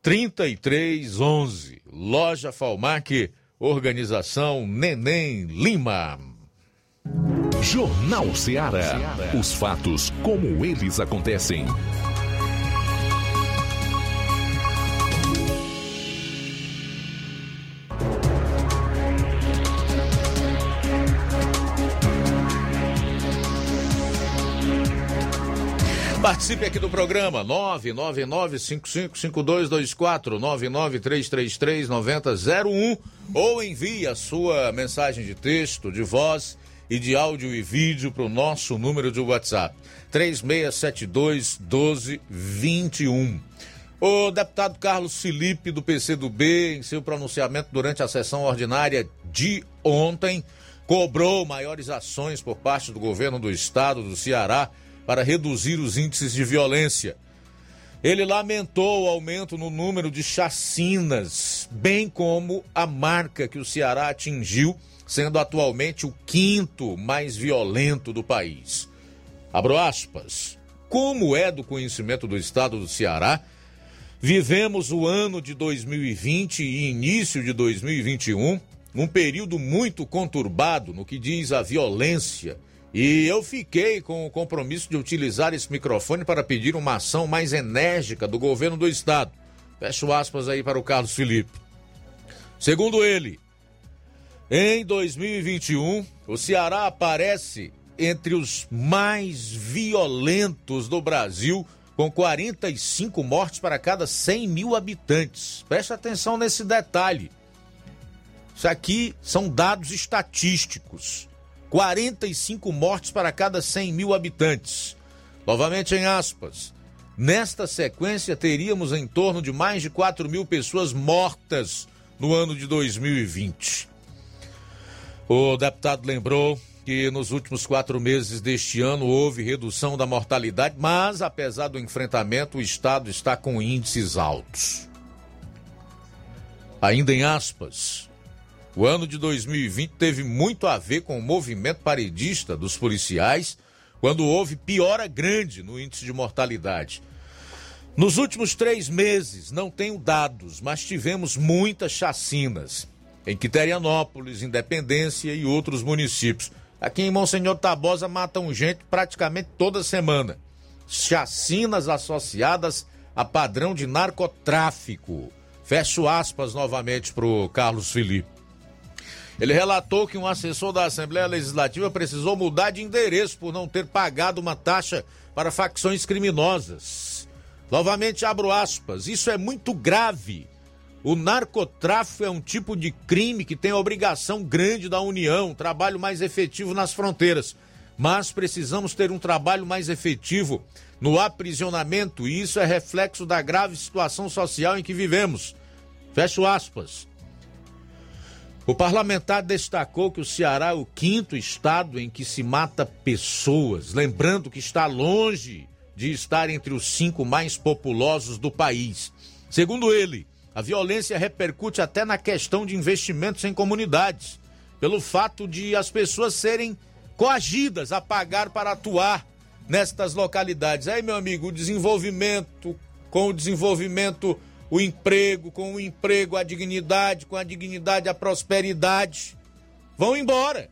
3311. Loja Falmac, organização Neném Lima. Jornal Ceará. Os fatos como eles acontecem. Participe aqui do programa 999555224 993339001 ou envie a sua mensagem de texto, de voz e de áudio e vídeo para o nosso número de WhatsApp 3672 1221. O deputado Carlos Felipe do PCdoB, em seu pronunciamento durante a sessão ordinária de ontem, cobrou maiores ações por parte do governo do estado do Ceará para reduzir os índices de violência. Ele lamentou o aumento no número de chacinas, bem como a marca que o Ceará atingiu, sendo atualmente o quinto mais violento do país. Abro aspas. Como é do conhecimento do estado do Ceará, vivemos o ano de 2020 e início de 2021, um período muito conturbado no que diz a violência e eu fiquei com o compromisso de utilizar esse microfone para pedir uma ação mais enérgica do governo do estado. Fecho aspas aí para o Carlos Felipe. Segundo ele, em 2021, o Ceará aparece entre os mais violentos do Brasil, com 45 mortes para cada 100 mil habitantes. Preste atenção nesse detalhe. Isso aqui são dados estatísticos. 45 mortes para cada 100 mil habitantes. Novamente em aspas. Nesta sequência, teríamos em torno de mais de 4 mil pessoas mortas no ano de 2020. O deputado lembrou que nos últimos quatro meses deste ano houve redução da mortalidade, mas apesar do enfrentamento, o Estado está com índices altos. Ainda em aspas, o ano de 2020 teve muito a ver com o movimento paredista dos policiais, quando houve piora grande no índice de mortalidade. Nos últimos três meses, não tenho dados, mas tivemos muitas chacinas em Quiterianópolis, Independência e outros municípios. Aqui em Monsenhor Tabosa matam gente praticamente toda semana. Chacinas associadas a padrão de narcotráfico. Fecho aspas novamente para o Carlos Felipe. Ele relatou que um assessor da Assembleia Legislativa precisou mudar de endereço por não ter pagado uma taxa para facções criminosas. Novamente abro aspas. Isso é muito grave. O narcotráfico é um tipo de crime que tem obrigação grande da União, trabalho mais efetivo nas fronteiras. Mas precisamos ter um trabalho mais efetivo no aprisionamento, e isso é reflexo da grave situação social em que vivemos. Fecho aspas. O parlamentar destacou que o Ceará é o quinto estado em que se mata pessoas, lembrando que está longe de estar entre os cinco mais populosos do país. Segundo ele, a violência repercute até na questão de investimentos em comunidades, pelo fato de as pessoas serem coagidas a pagar para atuar nestas localidades. Aí, meu amigo, o desenvolvimento, com o desenvolvimento o emprego, com o emprego a dignidade, com a dignidade a prosperidade. vão embora.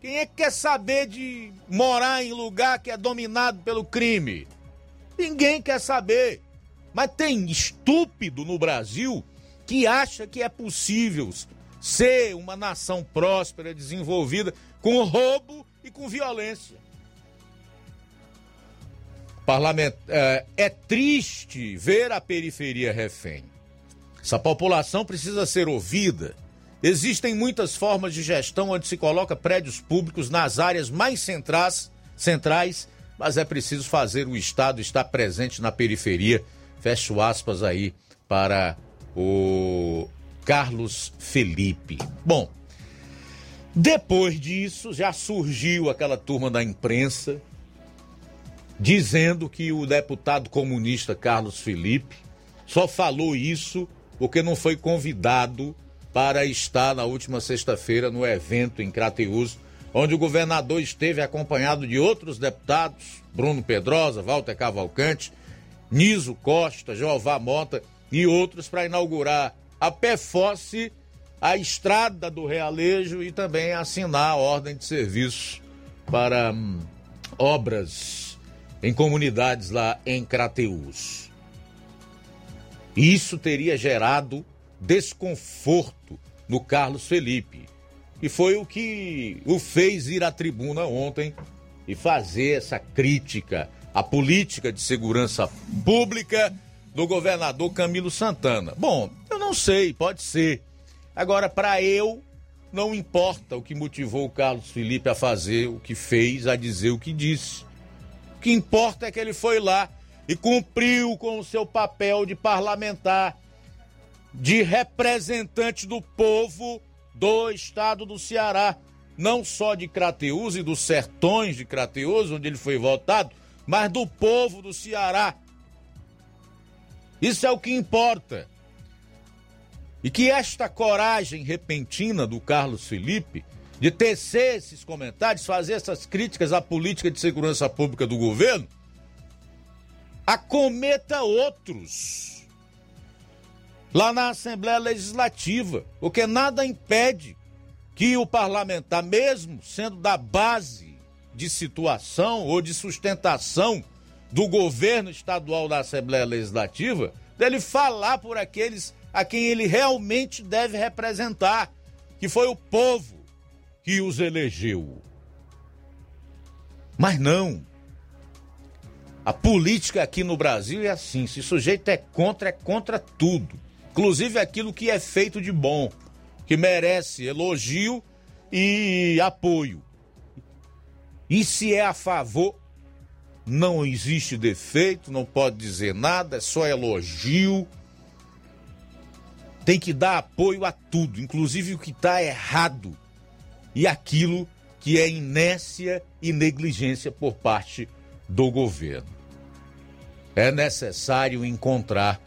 Quem é que quer saber de morar em lugar que é dominado pelo crime? Ninguém quer saber. Mas tem estúpido no Brasil que acha que é possível ser uma nação próspera, desenvolvida, com roubo e com violência. É, é triste ver a periferia refém. Essa população precisa ser ouvida. Existem muitas formas de gestão onde se coloca prédios públicos nas áreas mais centrais, centrais mas é preciso fazer o Estado estar presente na periferia. Fecho aspas aí para o Carlos Felipe. Bom, depois disso já surgiu aquela turma da imprensa dizendo que o deputado comunista Carlos Felipe só falou isso porque não foi convidado para estar na última sexta-feira no evento em Crateus, onde o governador esteve acompanhado de outros deputados, Bruno Pedrosa, Walter Cavalcante, Niso Costa, Jeová Mota e outros para inaugurar a PFOSSE, a estrada do Realejo e também assinar a ordem de serviço para hum, obras em comunidades lá em Crateus. Isso teria gerado desconforto no Carlos Felipe. E foi o que o fez ir à tribuna ontem e fazer essa crítica à política de segurança pública do governador Camilo Santana. Bom, eu não sei, pode ser. Agora, para eu, não importa o que motivou o Carlos Felipe a fazer o que fez, a dizer o que disse. Que importa é que ele foi lá e cumpriu com o seu papel de parlamentar, de representante do povo do estado do Ceará, não só de Crateus e dos sertões de Crateus, onde ele foi votado, mas do povo do Ceará. Isso é o que importa. E que esta coragem repentina do Carlos Felipe de tecer esses comentários, fazer essas críticas à política de segurança pública do governo, acometa outros lá na Assembleia Legislativa, porque nada impede que o parlamentar, mesmo sendo da base de situação ou de sustentação do governo estadual da Assembleia Legislativa, dele falar por aqueles a quem ele realmente deve representar, que foi o povo que os elegeu. Mas não, a política aqui no Brasil é assim: se o sujeito é contra, é contra tudo. Inclusive aquilo que é feito de bom, que merece elogio e apoio. E se é a favor, não existe defeito, não pode dizer nada, é só elogio. Tem que dar apoio a tudo, inclusive o que está errado e aquilo que é inércia e negligência por parte do governo. É necessário encontrar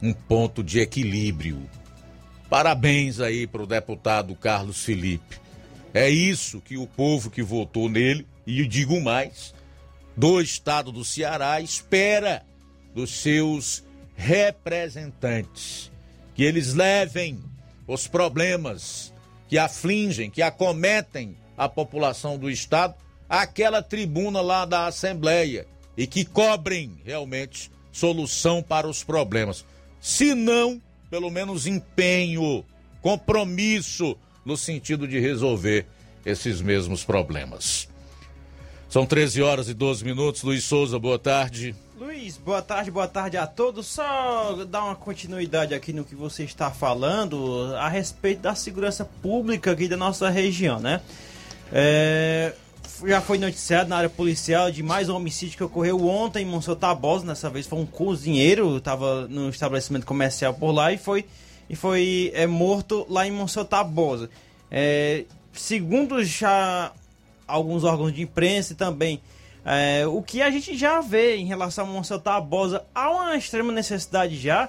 um ponto de equilíbrio. Parabéns aí para o deputado Carlos Felipe. É isso que o povo que votou nele, e digo mais, do estado do Ceará espera dos seus representantes. Que eles levem os problemas que afligem, que acometem a população do estado àquela tribuna lá da Assembleia e que cobrem realmente solução para os problemas. Se não, pelo menos empenho, compromisso no sentido de resolver esses mesmos problemas. São 13 horas e 12 minutos. Luiz Souza, boa tarde. Luiz, boa tarde, boa tarde a todos. Só dar uma continuidade aqui no que você está falando a respeito da segurança pública aqui da nossa região, né? É, já foi noticiado na área policial de mais um homicídio que ocorreu ontem em Monsenhor Tabosa. Dessa vez foi um cozinheiro, estava no estabelecimento comercial por lá e foi, e foi é, morto lá em Monsenhor Tabosa. É, segundo já alguns órgãos de imprensa e também é, o que a gente já vê em relação a Monsenhor Tabosa, há uma extrema necessidade já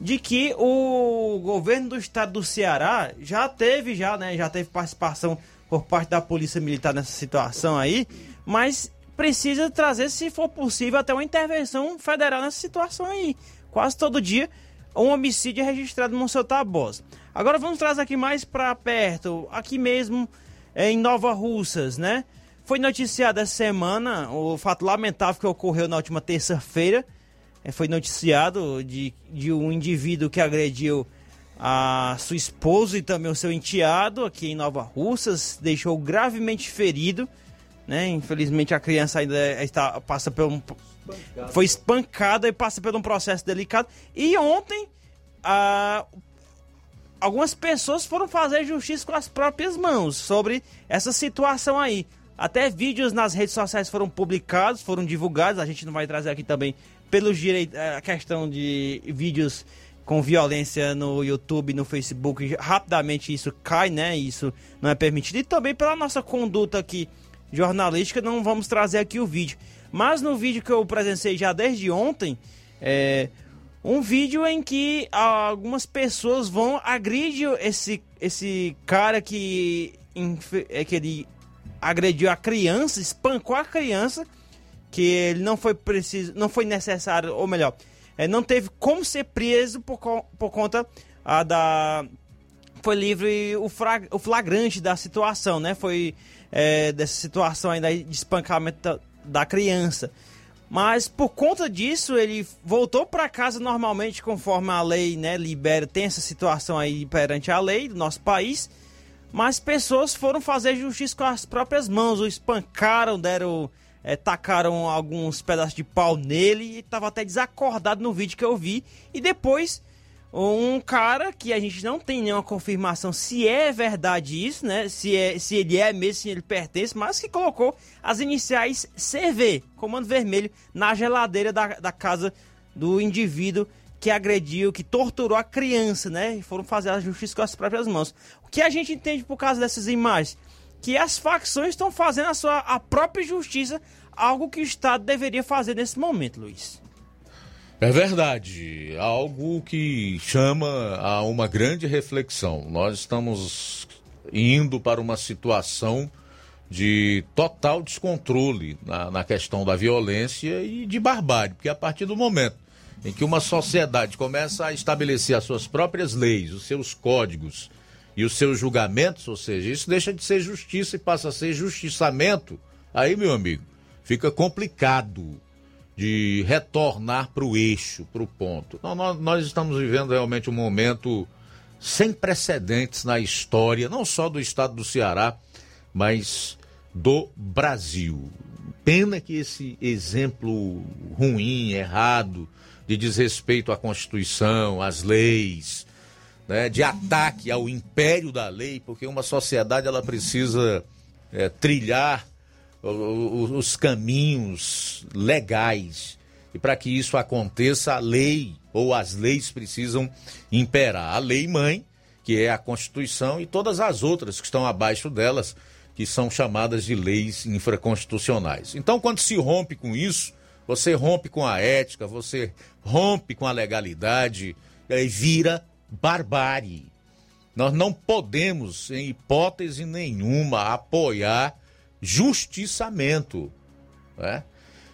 de que o governo do estado do Ceará já teve já, né, já teve participação por parte da Polícia Militar nessa situação aí, mas precisa trazer, se for possível, até uma intervenção federal nessa situação aí. Quase todo dia um homicídio é registrado no seu Tabosa. Agora vamos trazer aqui mais para perto, aqui mesmo em Nova Russas, né? Foi noticiado essa semana o fato lamentável que ocorreu na última terça-feira. É, foi noticiado de, de um indivíduo que agrediu a sua esposa e também o seu enteado aqui em Nova Russas, deixou gravemente ferido, né? Infelizmente a criança ainda está passa por um foi espancada e passa por um processo delicado. E ontem a, algumas pessoas foram fazer justiça com as próprias mãos sobre essa situação aí. Até vídeos nas redes sociais foram publicados, foram divulgados. A gente não vai trazer aqui também pelos direitos a questão de vídeos com violência no YouTube, no Facebook, rapidamente isso cai, né? Isso não é permitido. E também pela nossa conduta aqui jornalística, não vamos trazer aqui o vídeo. Mas no vídeo que eu presenciei já desde ontem, é um vídeo em que algumas pessoas vão agredir esse, esse cara que, é, que ele agrediu a criança, espancou a criança, que ele não foi preciso, não foi necessário, ou melhor, é, não teve como ser preso por, por conta a, da. Foi livre o, o flagrante da situação, né? Foi é, dessa situação ainda de espancamento da, da criança. Mas por conta disso, ele voltou para casa normalmente, conforme a lei né, libera, tem essa situação aí perante a lei do nosso país. Mas pessoas foram fazer justiça com as próprias mãos, o espancaram, deram é, tacaram alguns pedaços de pau nele e estava até desacordado no vídeo que eu vi. E depois, um cara que a gente não tem nenhuma confirmação se é verdade isso, né? Se, é, se ele é mesmo, se ele pertence, mas que colocou as iniciais CV, Comando Vermelho, na geladeira da, da casa do indivíduo que agrediu, que torturou a criança, né? E foram fazer a justiça com as próprias mãos. O que a gente entende por causa dessas imagens? que as facções estão fazendo a sua a própria justiça, algo que o Estado deveria fazer nesse momento, Luiz. É verdade, algo que chama a uma grande reflexão. Nós estamos indo para uma situação de total descontrole na, na questão da violência e de barbárie, porque a partir do momento em que uma sociedade começa a estabelecer as suas próprias leis, os seus códigos, e os seus julgamentos, ou seja, isso deixa de ser justiça e passa a ser justiçamento, aí, meu amigo, fica complicado de retornar para o eixo, para o ponto. Nós, nós estamos vivendo realmente um momento sem precedentes na história, não só do estado do Ceará, mas do Brasil. Pena que esse exemplo ruim, errado, de desrespeito à Constituição, às leis, né, de ataque ao império da lei, porque uma sociedade ela precisa é, trilhar os caminhos legais. E para que isso aconteça, a lei ou as leis precisam imperar. A lei mãe, que é a Constituição, e todas as outras que estão abaixo delas, que são chamadas de leis infraconstitucionais. Então, quando se rompe com isso, você rompe com a ética, você rompe com a legalidade, e vira barbárie. Nós não podemos, em hipótese nenhuma, apoiar justiçamento. Né?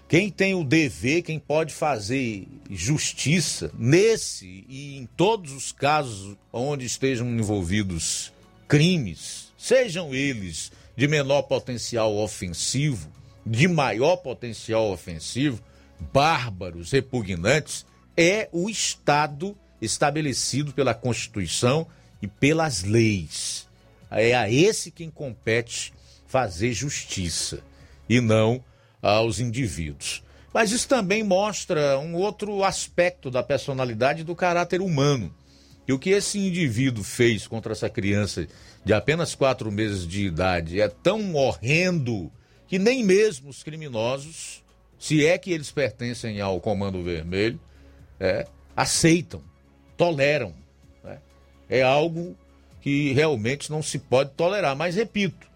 Quem tem o dever, quem pode fazer justiça nesse e em todos os casos onde estejam envolvidos crimes, sejam eles de menor potencial ofensivo, de maior potencial ofensivo, bárbaros, repugnantes, é o Estado estabelecido pela Constituição e pelas leis. É a esse quem compete fazer justiça e não aos indivíduos. Mas isso também mostra um outro aspecto da personalidade e do caráter humano. E o que esse indivíduo fez contra essa criança de apenas quatro meses de idade é tão horrendo que nem mesmo os criminosos, se é que eles pertencem ao Comando Vermelho, é, aceitam toleram. Né? É algo que realmente não se pode tolerar. Mas, repito,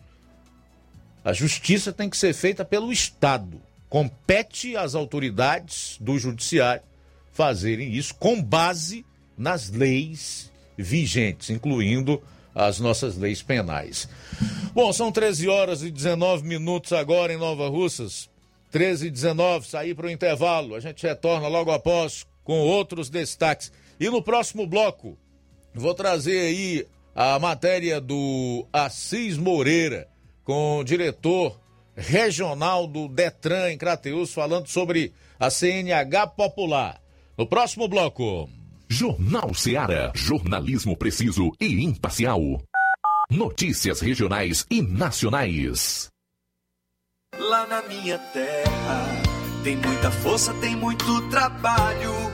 a justiça tem que ser feita pelo Estado. Compete às autoridades do Judiciário fazerem isso com base nas leis vigentes, incluindo as nossas leis penais. Bom, são 13 horas e 19 minutos agora em Nova Russas. 13 e 19, sair para o intervalo. A gente retorna logo após com outros destaques. E no próximo bloco, Vou trazer aí a matéria do Assis Moreira, com o diretor regional do Detran em Crateus, falando sobre a CNH Popular. No próximo bloco. Jornal Seara. Jornalismo preciso e imparcial. Notícias regionais e nacionais. Lá na minha terra tem muita força, tem muito trabalho.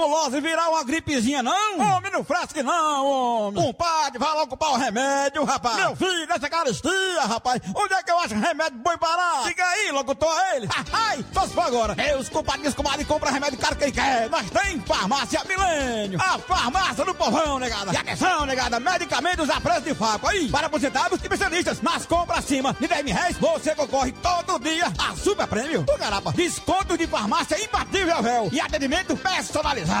tuberculose virar uma gripezinha, não? Homem, não frasque não, homem. Compadre, vai logo comprar o remédio, rapaz. Meu filho, dessa caristia, rapaz. Onde é que eu acho remédio bom barato? Diga aí, locutor, a ele. Ai, só se for agora. Meus compadres, comadre, compra remédio caro quem quer. Nós tem farmácia milênio. A farmácia do povão, negada. E atenção, negada, medicamentos a preço de faco. Aí, para aposentados e especialistas. Nas compras acima de 10 mil reais, você concorre todo dia a super prêmio. Do garapa, desconto de farmácia imbatível, véu. E atendimento personalizado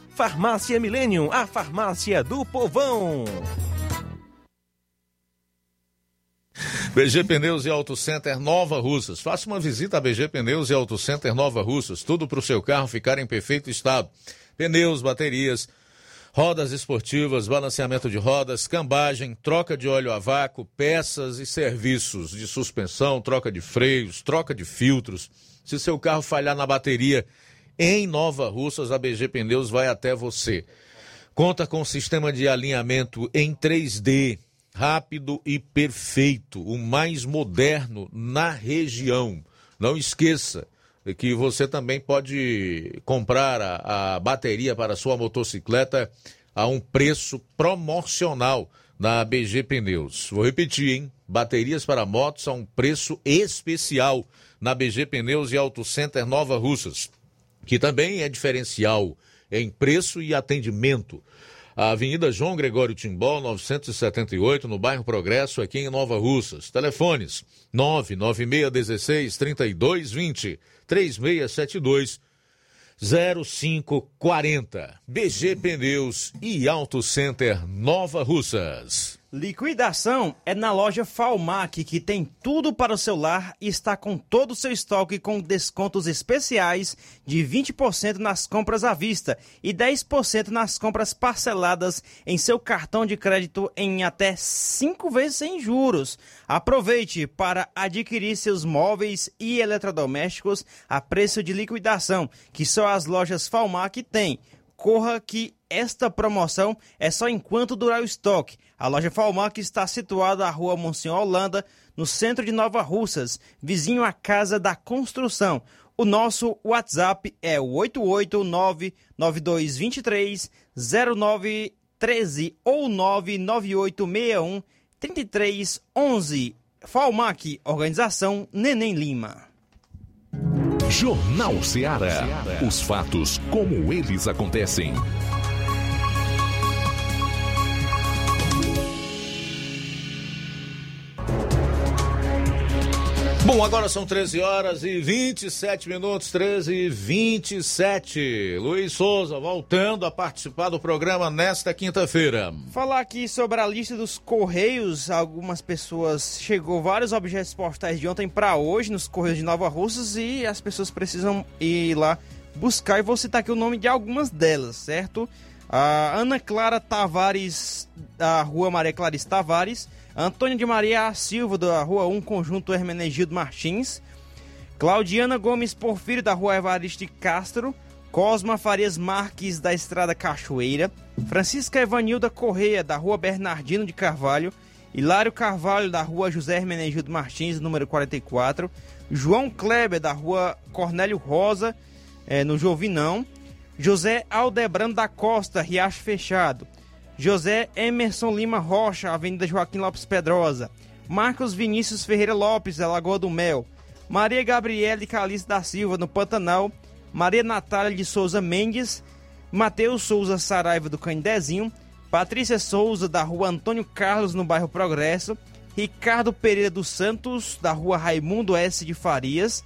Farmácia Millennium, a farmácia do povão. BG Pneus e Auto Center Nova Russas. Faça uma visita a BG Pneus e Auto Center Nova Russas. Tudo para o seu carro ficar em perfeito estado. Pneus, baterias, rodas esportivas, balanceamento de rodas, cambagem, troca de óleo a vácuo, peças e serviços de suspensão, troca de freios, troca de filtros. Se seu carro falhar na bateria em Nova Russas, a BG Pneus vai até você. Conta com sistema de alinhamento em 3D, rápido e perfeito, o mais moderno na região. Não esqueça que você também pode comprar a, a bateria para sua motocicleta a um preço promocional na BG Pneus. Vou repetir, hein? Baterias para motos a um preço especial na BG Pneus e Auto Center Nova Russas, que também é diferencial em preço e atendimento. A Avenida João Gregório Timbó, 978, no bairro Progresso, aqui em Nova Russas. Telefones 99616 3220 3672 0540. BG Pneus e Auto Center Nova Russas. Liquidação é na loja Falmac, que tem tudo para o celular e está com todo o seu estoque com descontos especiais de 20% nas compras à vista e 10% nas compras parceladas em seu cartão de crédito em até 5 vezes sem juros. Aproveite para adquirir seus móveis e eletrodomésticos a preço de liquidação, que só as lojas Falmac têm corra que esta promoção é só enquanto durar o estoque. A loja Falmac está situada na rua Monsenhor Holanda, no centro de Nova Russas, vizinho à Casa da Construção. O nosso WhatsApp é o 889-9223-0913 ou 99861-3311. Falmac, Organização Neném Lima. Jornal Ceará. Os fatos como eles acontecem. Bom, agora são 13 horas e 27 minutos, 13 e 27. Luiz Souza voltando a participar do programa nesta quinta-feira. Falar aqui sobre a lista dos Correios, algumas pessoas chegou vários objetos postais de ontem para hoje nos Correios de Nova Russas e as pessoas precisam ir lá buscar e vou citar aqui o nome de algumas delas, certo? A Ana Clara Tavares, da Rua Maria Clarice Tavares, Antônio de Maria Silva, da Rua 1, Conjunto Hermenegildo Martins. Claudiana Gomes Porfírio, da Rua Evariste Castro. Cosma Farias Marques, da Estrada Cachoeira. Francisca Evanilda Correia, da Rua Bernardino de Carvalho. Hilário Carvalho, da Rua José Hermenegildo Martins, número 44. João Kleber, da Rua Cornélio Rosa, é, no Jovinão. José Aldebrando da Costa, Riacho Fechado. José Emerson Lima Rocha, Avenida Joaquim Lopes Pedrosa. Marcos Vinícius Ferreira Lopes, Lagoa do Mel. Maria Gabriele Calice da Silva, no Pantanal. Maria Natália de Souza Mendes. Matheus Souza Saraiva, do Candezinho. Patrícia Souza, da rua Antônio Carlos, no bairro Progresso. Ricardo Pereira dos Santos, da rua Raimundo S. de Farias.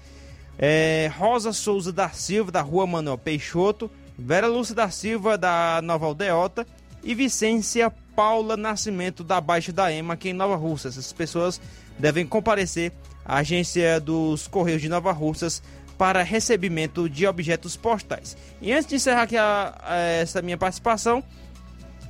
É, Rosa Souza da Silva, da rua Manuel Peixoto. Vera Lúcia da Silva, da Nova Aldeota e Vicência Paula Nascimento da Baixa da Ema, aqui em Nova Russas. Essas pessoas devem comparecer à agência dos Correios de Nova Russas para recebimento de objetos postais. E antes de encerrar aqui a, a, essa minha participação,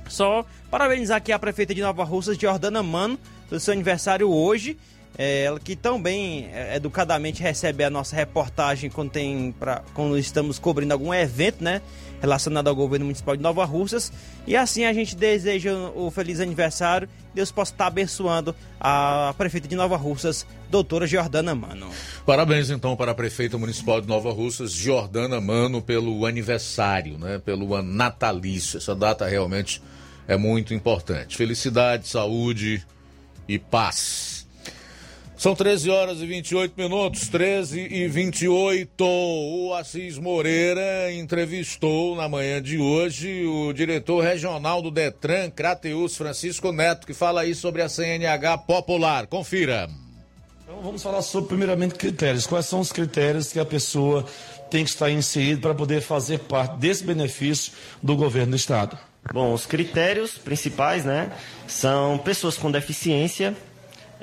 só parabenizar aqui a prefeita de Nova Russas, Jordana Mano, pelo seu aniversário hoje. É, ela que também é, educadamente recebe a nossa reportagem quando, tem pra, quando estamos cobrindo algum evento, né? Relacionado ao governo municipal de Nova Russas. E assim a gente deseja o feliz aniversário. Deus possa estar abençoando a prefeita de Nova Russas, doutora Jordana Mano. Parabéns então para a prefeita municipal de Nova Russas, Jordana Mano, pelo aniversário, né? Pelo natalício. Essa data realmente é muito importante. Felicidade, saúde e paz. São 13 horas e 28 minutos, 13 e 28. O Assis Moreira entrevistou na manhã de hoje o diretor regional do Detran, Crateus, Francisco Neto, que fala aí sobre a CNH popular. Confira. Então vamos falar sobre, primeiramente, critérios. Quais são os critérios que a pessoa tem que estar inserida para poder fazer parte desse benefício do governo do Estado? Bom, os critérios principais, né, são pessoas com deficiência,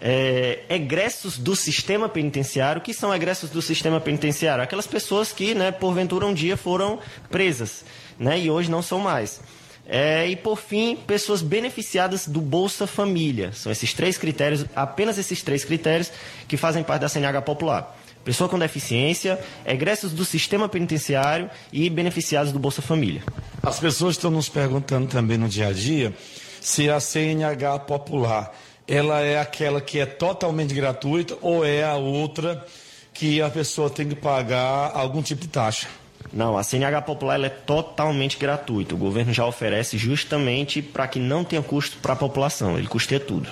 é, egressos do sistema penitenciário. Que são egressos do sistema penitenciário? Aquelas pessoas que, né, porventura um dia foram presas, né, e hoje não são mais. É, e por fim, pessoas beneficiadas do Bolsa Família. São esses três critérios, apenas esses três critérios que fazem parte da CNH popular. Pessoa com deficiência, egressos do sistema penitenciário e beneficiados do Bolsa Família. As pessoas estão nos perguntando também no dia a dia se a CNH popular ela é aquela que é totalmente gratuita ou é a outra que a pessoa tem que pagar algum tipo de taxa. Não, a CNH Popular é totalmente gratuita. O governo já oferece justamente para que não tenha custo para a população. Ele custeia tudo.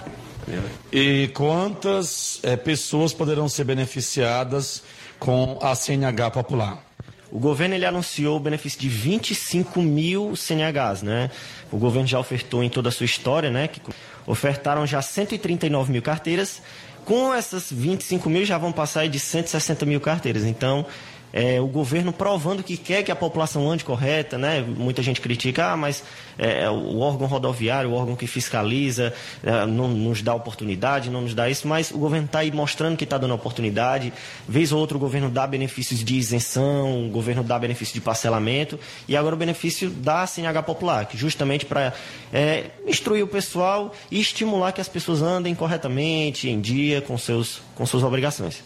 E quantas é, pessoas poderão ser beneficiadas com a CNH Popular? O governo ele anunciou o benefício de 25 mil CNHs, né? O governo já ofertou em toda a sua história, né? Que ofertaram já 139 mil carteiras. Com essas 25 mil já vão passar de 160 mil carteiras. Então, é, o governo provando que quer que a população ande correta, né? Muita gente critica, ah, mas é, o órgão rodoviário, o órgão que fiscaliza, é, não nos dá oportunidade, não nos dá isso, mas o governo está aí mostrando que está dando oportunidade. Vez ou outra o governo dá benefícios de isenção, o governo dá benefício de parcelamento, e agora o benefício da CNH Popular, que justamente para é, instruir o pessoal e estimular que as pessoas andem corretamente, em dia, com, seus, com suas obrigações.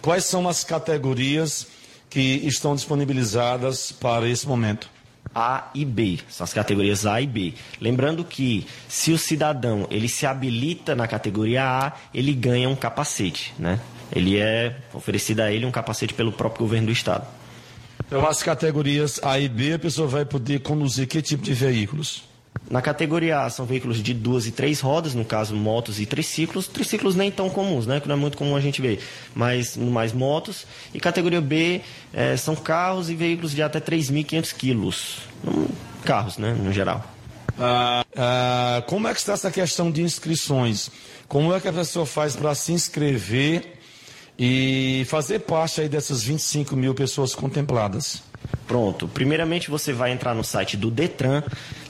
Quais são as categorias que estão disponibilizadas para esse momento? A e B, são as categorias A e B. Lembrando que se o cidadão ele se habilita na categoria A, ele ganha um capacete, né? Ele é oferecido a ele um capacete pelo próprio governo do estado. Então as categorias A e B, a pessoa vai poder conduzir que tipo de veículos? Na categoria A são veículos de duas e três rodas, no caso motos e triciclos. Triciclos nem tão comuns, né? Que não é muito comum a gente ver, mas mais motos. E categoria B é, são carros e veículos de até 3.500 quilos. Hum, carros, né? No geral. Ah, ah, como é que está essa questão de inscrições? Como é que a pessoa faz para se inscrever e fazer parte aí dessas 25 mil pessoas contempladas? Pronto. Primeiramente você vai entrar no site do Detran.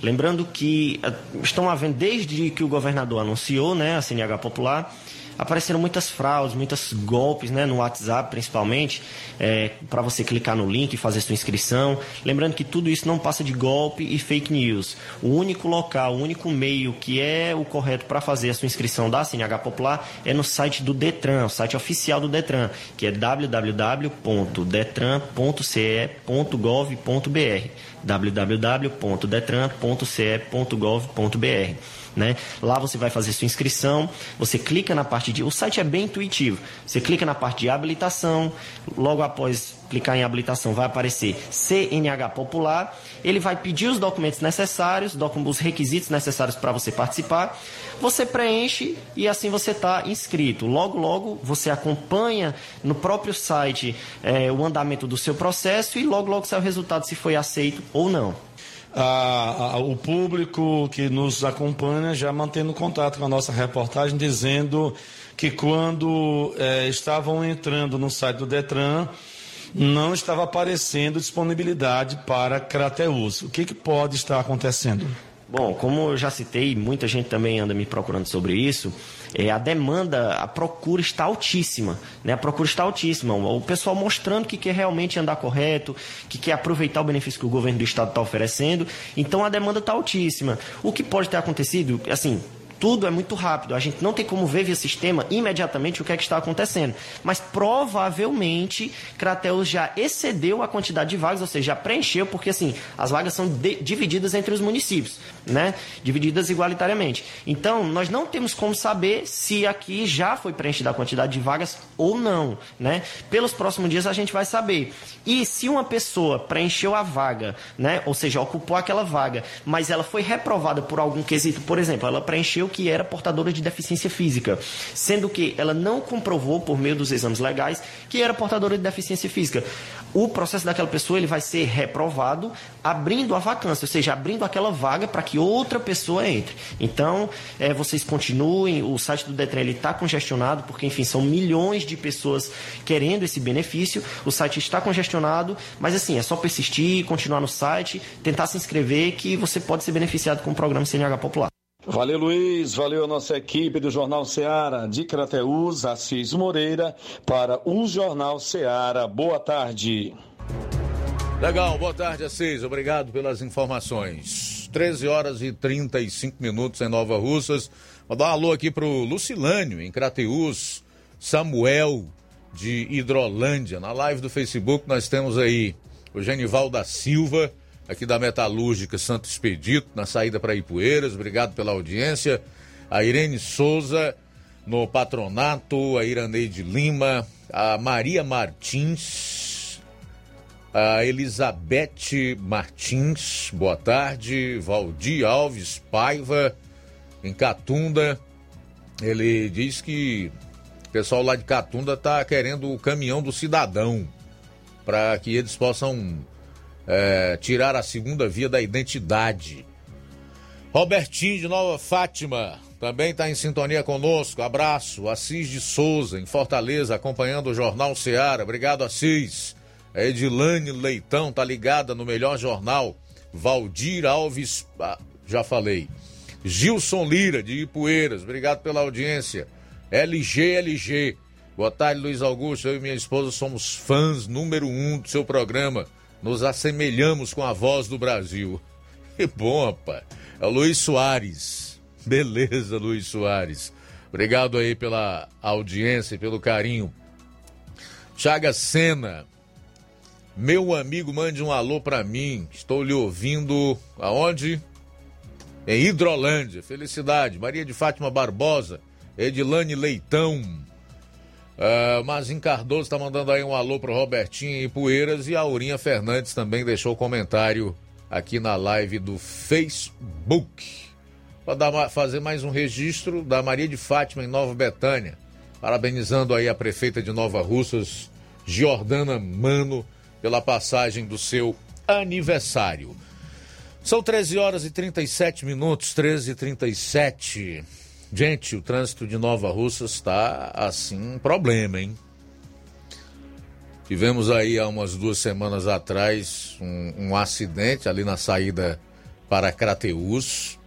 Lembrando que eh, estão havendo, desde que o governador anunciou né, a CNH Popular, apareceram muitas fraudes, muitos golpes, né, no WhatsApp principalmente, é, para você clicar no link e fazer sua inscrição. Lembrando que tudo isso não passa de golpe e fake news. O único local, o único meio que é o correto para fazer a sua inscrição da CNH Popular é no site do Detran, o site oficial do Detran, que é www.detran.ce.gov.br www.detran.ce.gov.br né? Lá você vai fazer sua inscrição, você clica na parte de. O site é bem intuitivo. Você clica na parte de habilitação, logo após clicar em habilitação vai aparecer CNH Popular. Ele vai pedir os documentos necessários, os requisitos necessários para você participar. Você preenche e assim você está inscrito. Logo, logo você acompanha no próprio site é, o andamento do seu processo e logo, logo sai o resultado se foi aceito ou não a, a, o público que nos acompanha já mantendo contato com a nossa reportagem, dizendo que quando é, estavam entrando no site do Detran, não estava aparecendo disponibilidade para Crateus. O que, que pode estar acontecendo? Bom, como eu já citei, muita gente também anda me procurando sobre isso é, a demanda, a procura está altíssima, né? A procura está altíssima. O pessoal mostrando que quer realmente andar correto, que quer aproveitar o benefício que o governo do estado está oferecendo. Então a demanda está altíssima. O que pode ter acontecido, assim, tudo é muito rápido. A gente não tem como ver via sistema imediatamente o que é que está acontecendo. Mas provavelmente Crateus já excedeu a quantidade de vagas, ou seja, já preencheu, porque assim, as vagas são divididas entre os municípios, né? Divididas igualitariamente. Então, nós não temos como saber se aqui já foi preenchida a quantidade de vagas ou não, né? Pelos próximos dias a gente vai saber. E se uma pessoa preencheu a vaga, né? Ou seja, ocupou aquela vaga, mas ela foi reprovada por algum quesito, por exemplo, ela preencheu que era portadora de deficiência física, sendo que ela não comprovou por meio dos exames legais que era portadora de deficiência física. O processo daquela pessoa ele vai ser reprovado, abrindo a vacância, ou seja, abrindo aquela vaga para que outra pessoa entre. Então, é, vocês continuem, o site do Detran está congestionado, porque, enfim, são milhões de pessoas querendo esse benefício, o site está congestionado, mas assim, é só persistir, continuar no site, tentar se inscrever, que você pode ser beneficiado com o programa CNH Popular. Valeu, Luiz. Valeu a nossa equipe do Jornal Seara, de Crateús, Assis Moreira, para o Jornal Seara. Boa tarde. Legal, boa tarde, Assis. Obrigado pelas informações. 13 horas e 35 minutos em Nova Russas. Vou dar um alô aqui pro Lucilânio, em Crateús, Samuel, de Hidrolândia. Na live do Facebook nós temos aí o Genival da Silva aqui da Metalúrgica Santo Expedito, na saída para Ipueiras. Obrigado pela audiência. A Irene Souza, no patronato, a Iraneide Lima, a Maria Martins, a Elizabeth Martins, boa tarde. Valdir Alves Paiva, em Catunda. Ele diz que o pessoal lá de Catunda está querendo o caminhão do cidadão para que eles possam é, tirar a segunda via da identidade. Robertinho de Nova Fátima também está em sintonia conosco. Abraço. Assis de Souza, em Fortaleza, acompanhando o Jornal Seara. Obrigado, Assis. A Edilane Leitão tá ligada no melhor jornal. Valdir Alves, ah, já falei. Gilson Lira, de Ipueiras, obrigado pela audiência. LGLG, boa tarde, Luiz Augusto. Eu e minha esposa somos fãs número um do seu programa nos assemelhamos com a voz do Brasil. Que bom, rapaz. É o Luiz Soares. Beleza, Luiz Soares. Obrigado aí pela audiência e pelo carinho. Chaga Sena. Meu amigo, mande um alô para mim. Estou lhe ouvindo aonde? Em Hidrolândia. Felicidade. Maria de Fátima Barbosa. Edilane Leitão. Uh, Mazin Cardoso está mandando aí um alô pro Robertinho e Poeiras e a Aurinha Fernandes também deixou comentário aqui na live do Facebook. Para fazer mais um registro da Maria de Fátima em Nova Betânia. Parabenizando aí a prefeita de Nova Russas, Giordana Mano, pela passagem do seu aniversário. São 13 horas e 37 minutos, 13 e 37. Gente, o trânsito de Nova Russa está assim um problema, hein? Tivemos aí há umas duas semanas atrás um, um acidente ali na saída para Crateus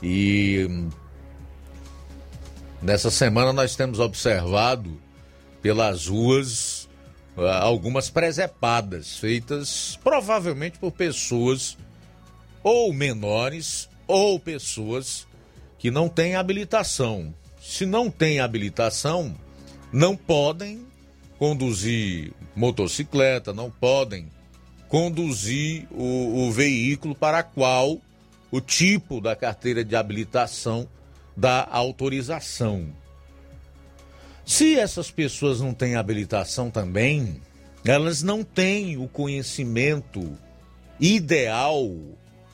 e nessa semana nós temos observado pelas ruas ah, algumas presepadas feitas provavelmente por pessoas ou menores ou pessoas que não têm habilitação. Se não têm habilitação, não podem conduzir motocicleta, não podem conduzir o, o veículo para qual o tipo da carteira de habilitação dá autorização. Se essas pessoas não têm habilitação também, elas não têm o conhecimento ideal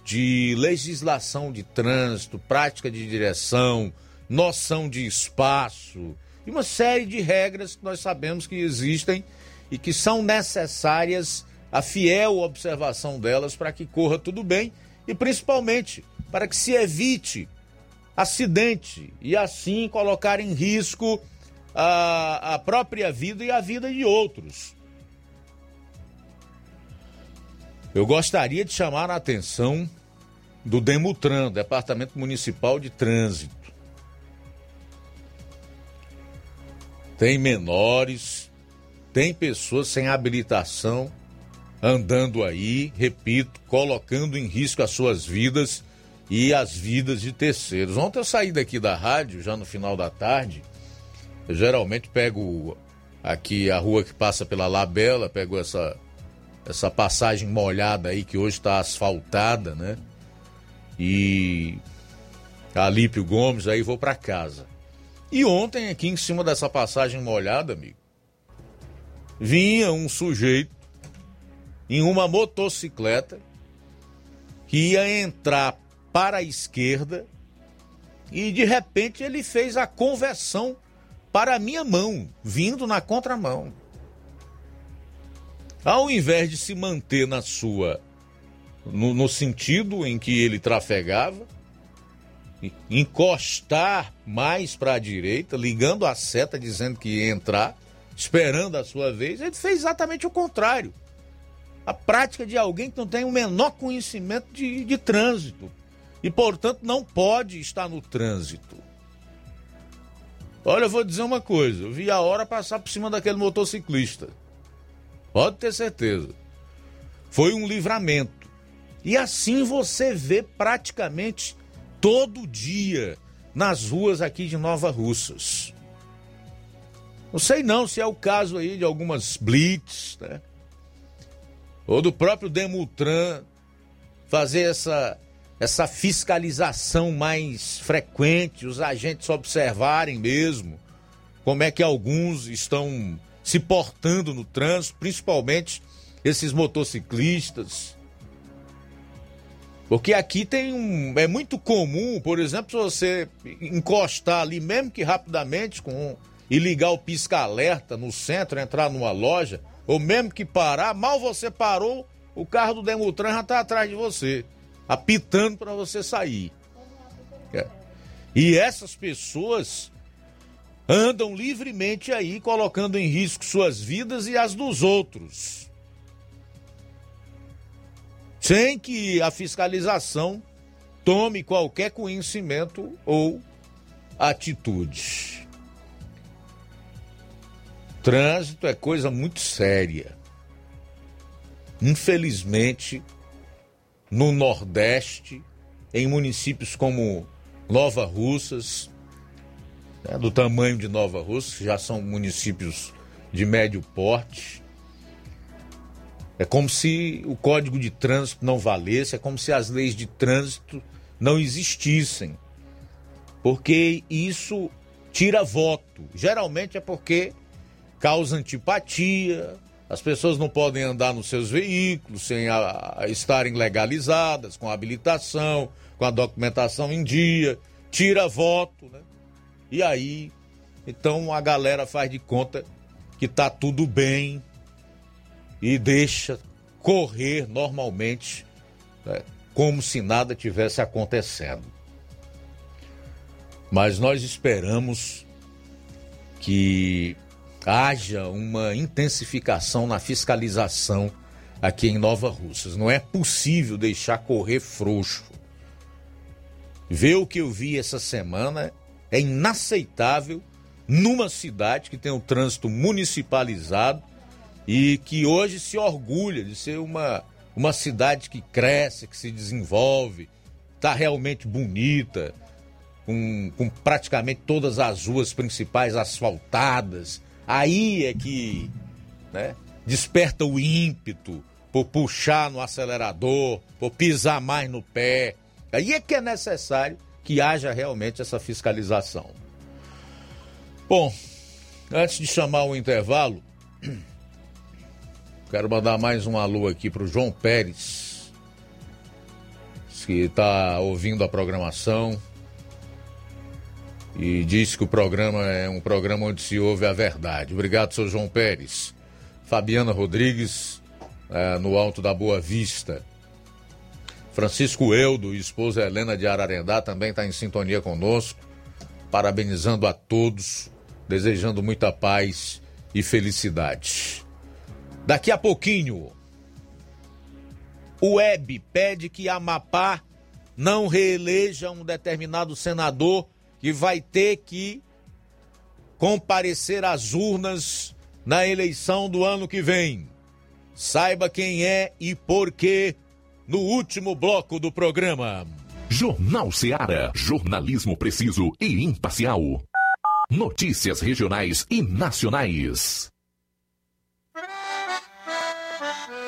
de legislação de trânsito, prática de direção, noção de espaço e uma série de regras que nós sabemos que existem e que são necessárias a fiel observação delas para que corra tudo bem e principalmente para que se evite acidente e assim colocar em risco a, a própria vida e a vida de outros. Eu gostaria de chamar a atenção do Demutran, Departamento Municipal de Trânsito. Tem menores, tem pessoas sem habilitação andando aí, repito, colocando em risco as suas vidas e as vidas de terceiros. Ontem eu saí daqui da rádio, já no final da tarde. Eu geralmente pego aqui a rua que passa pela Labela, pego essa, essa passagem molhada aí que hoje está asfaltada, né? E Alípio Gomes, aí vou para casa. E ontem, aqui em cima dessa passagem molhada, amigo, vinha um sujeito em uma motocicleta que ia entrar para a esquerda e de repente ele fez a conversão para a minha mão, vindo na contramão. Ao invés de se manter na sua no, no sentido em que ele trafegava, encostar mais para a direita, ligando a seta dizendo que ia entrar, esperando a sua vez, ele fez exatamente o contrário. A prática de alguém que não tem o menor conhecimento de, de trânsito e, portanto, não pode estar no trânsito. Olha, eu vou dizer uma coisa: eu vi a hora passar por cima daquele motociclista. Pode ter certeza. Foi um livramento. E assim você vê praticamente todo dia nas ruas aqui de Nova Russas. Não sei não se é o caso aí de algumas blitz, né? Ou do próprio Demutran fazer essa essa fiscalização mais frequente, os agentes observarem mesmo como é que alguns estão se portando no trânsito, principalmente esses motociclistas. Porque aqui tem um. É muito comum, por exemplo, se você encostar ali, mesmo que rapidamente, com e ligar o pisca-alerta no centro, entrar numa loja, ou mesmo que parar, mal você parou, o carro do Demutran já está atrás de você apitando para você sair. É. E essas pessoas andam livremente aí, colocando em risco suas vidas e as dos outros. Sem que a fiscalização tome qualquer conhecimento ou atitude. Trânsito é coisa muito séria. Infelizmente, no Nordeste, em municípios como Nova Russas, né, do tamanho de Nova Russas, já são municípios de médio porte. É como se o código de trânsito não valesse, é como se as leis de trânsito não existissem. Porque isso tira voto. Geralmente é porque causa antipatia, as pessoas não podem andar nos seus veículos sem a, a estarem legalizadas, com a habilitação, com a documentação em dia, tira voto, né? E aí, então a galera faz de conta que tá tudo bem e deixa correr normalmente, né? como se nada tivesse acontecendo. Mas nós esperamos que haja uma intensificação na fiscalização aqui em Nova Russas. Não é possível deixar correr frouxo. Ver o que eu vi essa semana é inaceitável numa cidade que tem o um trânsito municipalizado e que hoje se orgulha de ser uma, uma cidade que cresce, que se desenvolve, está realmente bonita, com, com praticamente todas as ruas principais asfaltadas, Aí é que né, desperta o ímpeto por puxar no acelerador, por pisar mais no pé. Aí é que é necessário que haja realmente essa fiscalização. Bom, antes de chamar o intervalo, quero mandar mais um alô aqui para o João Pérez, que está ouvindo a programação e diz que o programa é um programa onde se ouve a verdade. Obrigado, seu João Pérez. Fabiana Rodrigues, é, no Alto da Boa Vista. Francisco Eudo e esposa Helena de Ararendá também está em sintonia conosco, parabenizando a todos, desejando muita paz e felicidade. Daqui a pouquinho, o Web pede que Amapá não reeleja um determinado senador que vai ter que comparecer às urnas na eleição do ano que vem. Saiba quem é e por quê no último bloco do programa. Jornal Seara. Jornalismo preciso e imparcial. Notícias regionais e nacionais.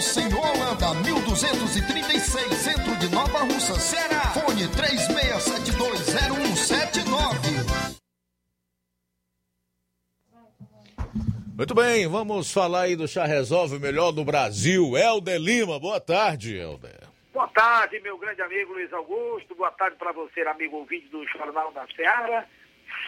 Rua Monsenhor Holanda, 1236, centro de Nova Russa, Ceará. Fone 36720179. Muito bem, vamos falar aí do Chá Resolve, o melhor do Brasil. Helder Lima, boa tarde, Helder. Boa tarde, meu grande amigo Luiz Augusto. Boa tarde para você, amigo ouvinte do Jornal da Seara.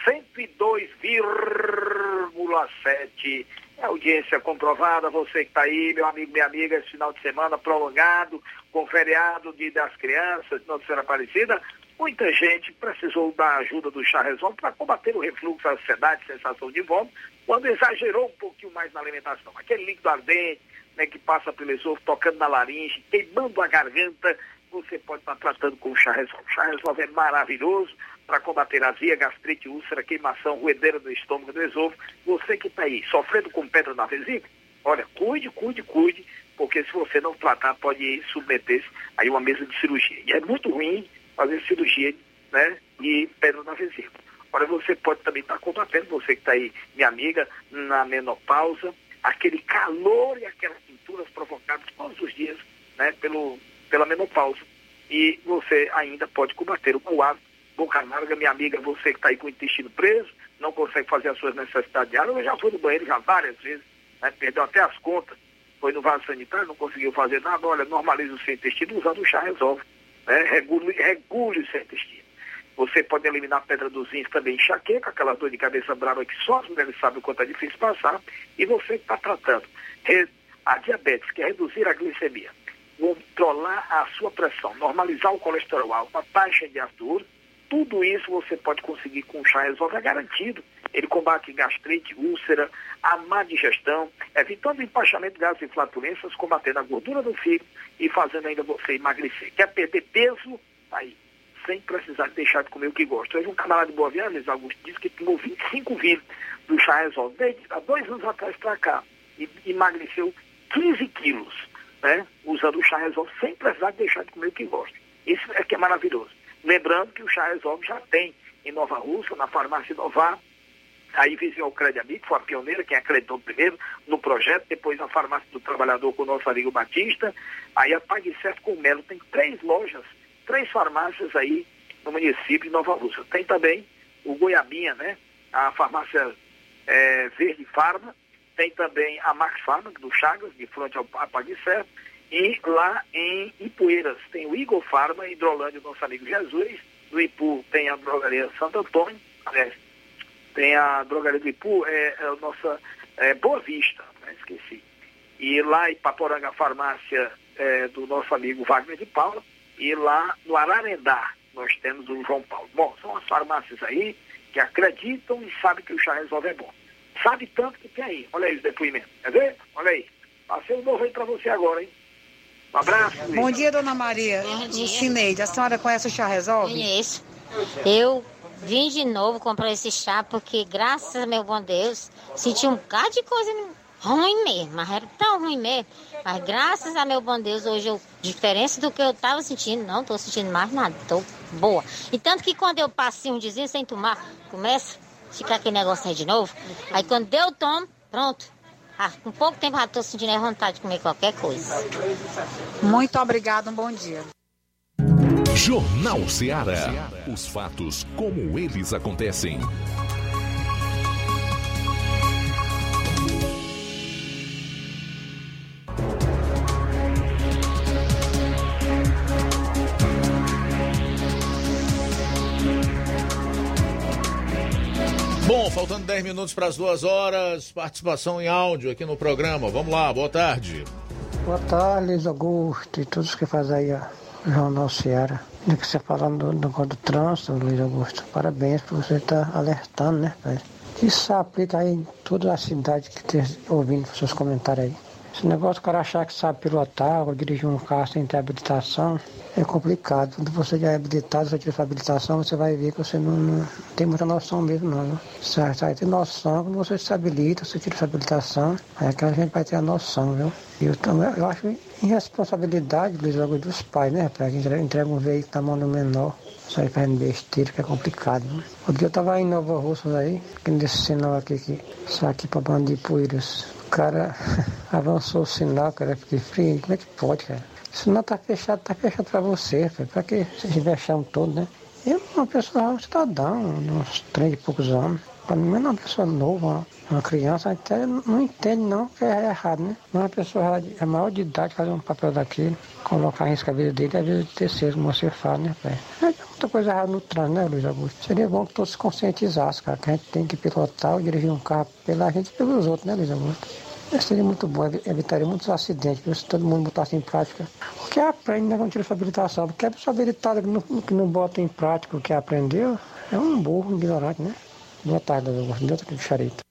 102,7. Audiência comprovada. Você que está aí, meu amigo, minha amiga, esse final de semana prolongado, com feriado de, das crianças, Nossa Senhora Aparecida. Muita gente precisou da ajuda do chá resolve para combater o refluxo, a ansiedade, sensação de vômito, quando exagerou um pouquinho mais na alimentação. Aquele líquido ardente, né, que passa pelo esôfago, tocando na laringe, queimando a garganta, você pode estar tratando com o chá resolve. O chá resolve é maravilhoso para combater azia, gastrite, úlcera, queimação, ruedeira do estômago, do esôfago. Você que está aí sofrendo com pedra na vesícula, olha, cuide, cuide, cuide, porque se você não tratar, pode submeter-se a uma mesa de cirurgia. E é muito ruim fazer cirurgia né, de pedra na vesícula. Olha, você pode também estar combatendo, você que está aí, minha amiga, na menopausa, aquele calor e aquelas pinturas provocadas todos os dias né, pelo, pela menopausa. E você ainda pode combater o coágulo, boca amarga, minha amiga, você que está aí com o intestino preso, não consegue fazer as suas necessidades diárias, eu já fui no banheiro já várias vezes, né, perdeu até as contas, foi no vaso sanitário, não conseguiu fazer nada, olha, normaliza o seu intestino usando o chá resolve. Né? Regule, regule o seu intestino. Você pode eliminar a pedra dos rins também, enxaqueca, aquela dor de cabeça brava que só as mulheres sabem o quanto é difícil passar. E você que está tratando a diabetes, que é reduzir a glicemia, controlar a sua pressão, normalizar o colesterol alto, a taxa de ácido tudo isso você pode conseguir com o chá resolve, é garantido. Ele combate gastrite, úlcera, a má digestão, evitando o empachamento de gases e flatulências, combatendo a gordura do fígado e fazendo ainda você emagrecer. Quer perder peso? Tá aí sem precisar deixar de comer o que gosta. Hoje um camarada de Boa Luiz Augusto, disse que tomou 25 vidas do chá resolve. Desde há dois anos atrás para cá. E emagreceu 15 quilos, né? Usando o chá resolve sem precisar de deixar de comer o que gosta. Isso é que é maravilhoso. Lembrando que o chá resolve já tem em Nova Rússia, na farmácia Novar, Aí vizinho o Crédito Amigo, foi a pioneira, quem acreditou primeiro no projeto, depois a farmácia do trabalhador com o nosso amigo Batista, aí a Pague Certo com o Melo, tem três lojas três farmácias aí no município de Nova Rússia. Tem também o Goiabinha, né? A farmácia é, Verde Farma, tem também a Max Farma, do Chagas, de frente ao Apaguicé, e lá em Ipueiras tem o Igor Farma, Hidrolândia, nosso amigo Jesus, no Ipu tem a drogaria Santo Antônio, aliás, tem a drogaria do Ipu, é, é a nossa é, Boa Vista, né? esqueci. E lá em Paporanga, a farmácia é, do nosso amigo Wagner de Paula, e lá no Ararendá nós temos o João Paulo. Bom, são as farmácias aí que acreditam e sabem que o chá resolve é bom. Sabe tanto que tem aí. Olha aí os depoimentos. Quer ver? Olha aí. Passei um novo aí para você agora, hein? Um abraço. Bom dia, dona Maria. Bom dia. Cineide, a senhora conhece o chá resolve? Conheço. Eu vim de novo comprar esse chá porque, graças a meu bom Deus, senti um bocado de coisa ruim mesmo, mas era tão ruim mesmo. Mas graças a meu bom Deus, hoje eu, diferença do que eu estava sentindo, não estou sentindo mais nada, estou boa. E tanto que quando eu passei um dias sem tomar, começa a ficar aquele negócio aí de novo. Aí quando eu tomo, pronto. Ah, com pouco tempo já estou sentindo a vontade de comer qualquer coisa. Muito obrigada, um bom dia. Jornal Ceará. Os fatos como eles acontecem. Bom, faltando 10 minutos para as duas horas, participação em áudio aqui no programa. Vamos lá, boa tarde. Boa tarde, Luiz Augusto e todos que fazem aí o Jornal Ceará. Do que você falando do, do, do trânsito, Luiz Augusto. Parabéns por você estar tá alertando, né? Isso aplica aí em toda a cidade que esteja ouvindo seus comentários aí. Esse negócio, o cara achar que sabe pilotar ou dirigir um carro sem ter habilitação, é complicado. Quando você já é habilitado, você tira sua habilitação, você vai ver que você não, não tem muita noção mesmo, não. Você vai ter noção quando você se habilita, você tira sua habilitação, aí é que a gente vai ter a noção, viu? Eu, também, eu acho irresponsabilidade, Luiz, logo dos pais, né? Para quem entrega um veículo na mão do menor. Aí fazendo besteira, que é complicado. Né? Outro dia eu tava em Nova Russa aí, nesse sinal aqui, que, só aqui para Bandipoeiras cara avançou o sinal, cara, fiquei frio. Como é que pode, cara? O sinal tá fechado, tá fechado pra você, cara. Pra que vocês vexam todo, né? Eu, uma pessoa, um cidadão, uns três e poucos anos. Para mim, é uma pessoa nova, uma criança, até não entende não que é errado, né? Uma pessoa é maior de idade fazer um papel daquele, colocar em risco a vida dele vida de terceiro, como você fala, né, pai? É muita coisa errada no trânsito, né, Luiz Augusto? Seria bom que todos se conscientizassem, cara, que a gente tem que pilotar ou dirigir um carro pela gente e pelos outros, né, Luiz Augusto? Isso seria muito bom, evitaria muitos acidentes, se todo mundo botasse em prática. O que aprende, né, quando tira sua habilitação? Porque a pessoa habilitada que não, que não bota em prática o que aprendeu é um burro, um ignorante, né? Boa tarde, Augusto. Deus charito.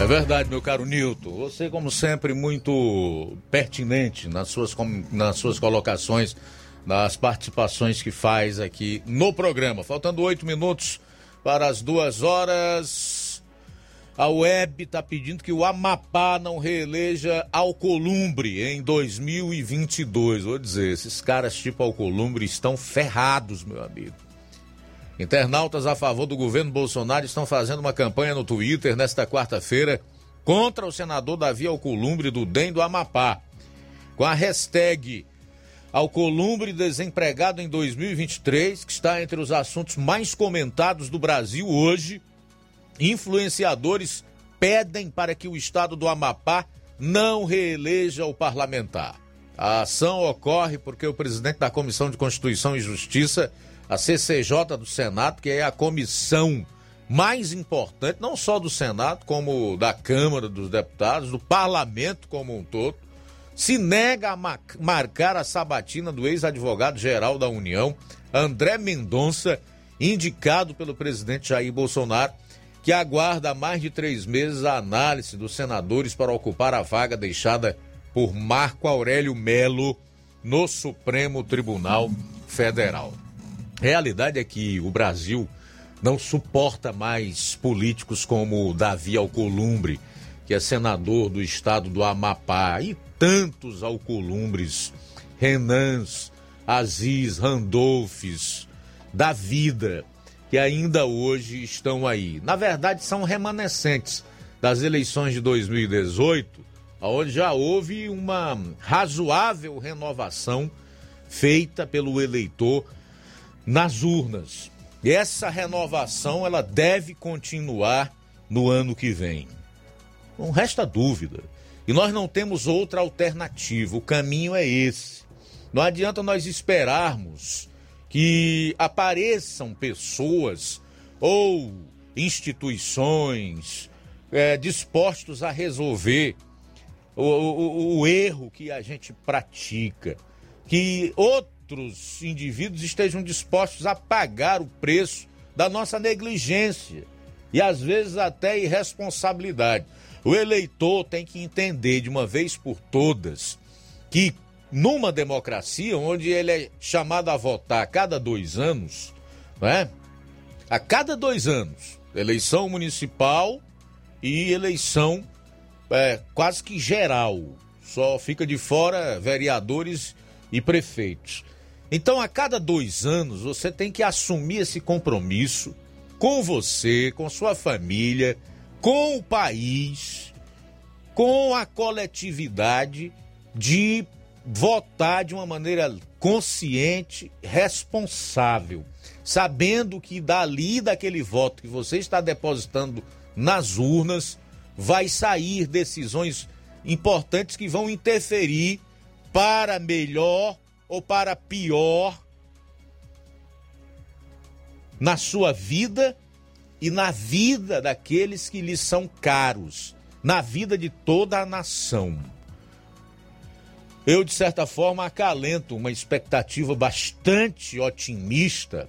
É verdade, meu caro Nilton. Você, como sempre, muito pertinente nas suas, nas suas colocações, nas participações que faz aqui no programa. Faltando oito minutos para as duas horas. A web está pedindo que o Amapá não reeleja Alcolumbre em 2022. Vou dizer, esses caras tipo Alcolumbre estão ferrados, meu amigo. Internautas a favor do governo Bolsonaro estão fazendo uma campanha no Twitter nesta quarta-feira contra o senador Davi Alcolumbre do DEM do Amapá, com a hashtag Alcolumbre desempregado em 2023, que está entre os assuntos mais comentados do Brasil hoje. Influenciadores pedem para que o estado do Amapá não reeleja o parlamentar. A ação ocorre porque o presidente da Comissão de Constituição e Justiça, a CCJ do Senado, que é a comissão mais importante, não só do Senado, como da Câmara dos Deputados, do parlamento como um todo, se nega a ma- marcar a sabatina do ex-advogado-geral da União, André Mendonça, indicado pelo presidente Jair Bolsonaro, que aguarda há mais de três meses a análise dos senadores para ocupar a vaga deixada por Marco Aurélio Melo no Supremo Tribunal Federal. Realidade é que o Brasil não suporta mais políticos como Davi Alcolumbre, que é senador do estado do Amapá, e tantos Alcolumbres, Renans, Aziz, Randolfes, da vida, que ainda hoje estão aí. Na verdade, são remanescentes das eleições de 2018, onde já houve uma razoável renovação feita pelo eleitor nas urnas. E essa renovação ela deve continuar no ano que vem. Não resta dúvida. E nós não temos outra alternativa. O caminho é esse. Não adianta nós esperarmos que apareçam pessoas ou instituições é, dispostos a resolver o, o, o erro que a gente pratica. Que outros indivíduos estejam dispostos a pagar o preço da nossa negligência e às vezes até irresponsabilidade. O eleitor tem que entender de uma vez por todas que numa democracia onde ele é chamado a votar a cada dois anos, não é? A cada dois anos, eleição municipal e eleição é, quase que geral. Só fica de fora vereadores e prefeitos. Então, a cada dois anos, você tem que assumir esse compromisso com você, com sua família, com o país, com a coletividade de votar de uma maneira consciente, responsável, sabendo que dali daquele voto que você está depositando nas urnas vai sair decisões importantes que vão interferir para melhor ou para pior na sua vida e na vida daqueles que lhe são caros, na vida de toda a nação. Eu, de certa forma, acalento uma expectativa bastante otimista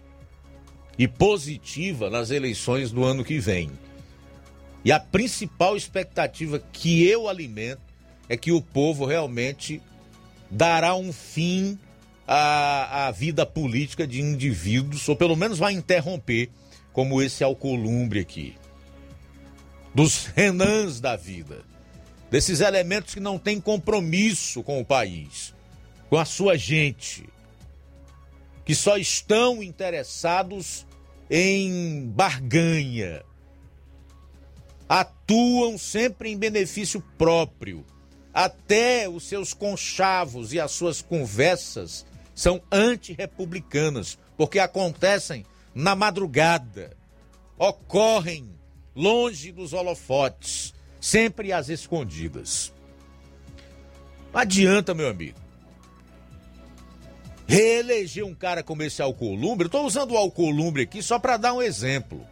e positiva nas eleições do ano que vem. E a principal expectativa que eu alimento é que o povo realmente dará um fim à, à vida política de indivíduos, ou pelo menos vai interromper, como esse Alcolumbre aqui. Dos renãs da vida. Desses elementos que não têm compromisso com o país, com a sua gente, que só estão interessados em barganha, atuam sempre em benefício próprio. Até os seus conchavos e as suas conversas são antirrepublicanas, porque acontecem na madrugada, ocorrem longe dos holofotes, sempre às escondidas. Não adianta, meu amigo. Reeleger um cara como esse Alcolumbre, estou usando o Alcolumbre aqui só para dar um exemplo.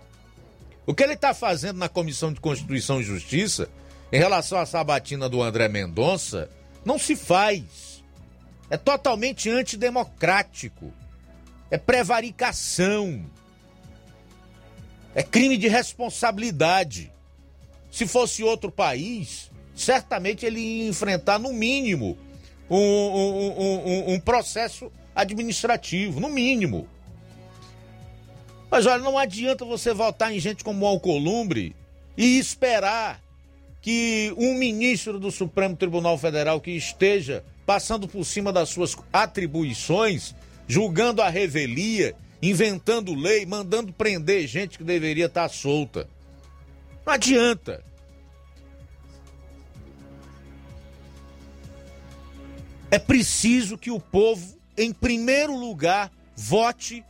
O que ele está fazendo na Comissão de Constituição e Justiça em relação à sabatina do André Mendonça não se faz. É totalmente antidemocrático. É prevaricação. É crime de responsabilidade. Se fosse outro país, certamente ele ia enfrentar, no mínimo, um, um, um, um processo administrativo, no mínimo. Mas olha, não adianta você votar em gente como o Alcolumbre e esperar que um ministro do Supremo Tribunal Federal que esteja passando por cima das suas atribuições, julgando a revelia, inventando lei, mandando prender gente que deveria estar solta. Não adianta. É preciso que o povo, em primeiro lugar, vote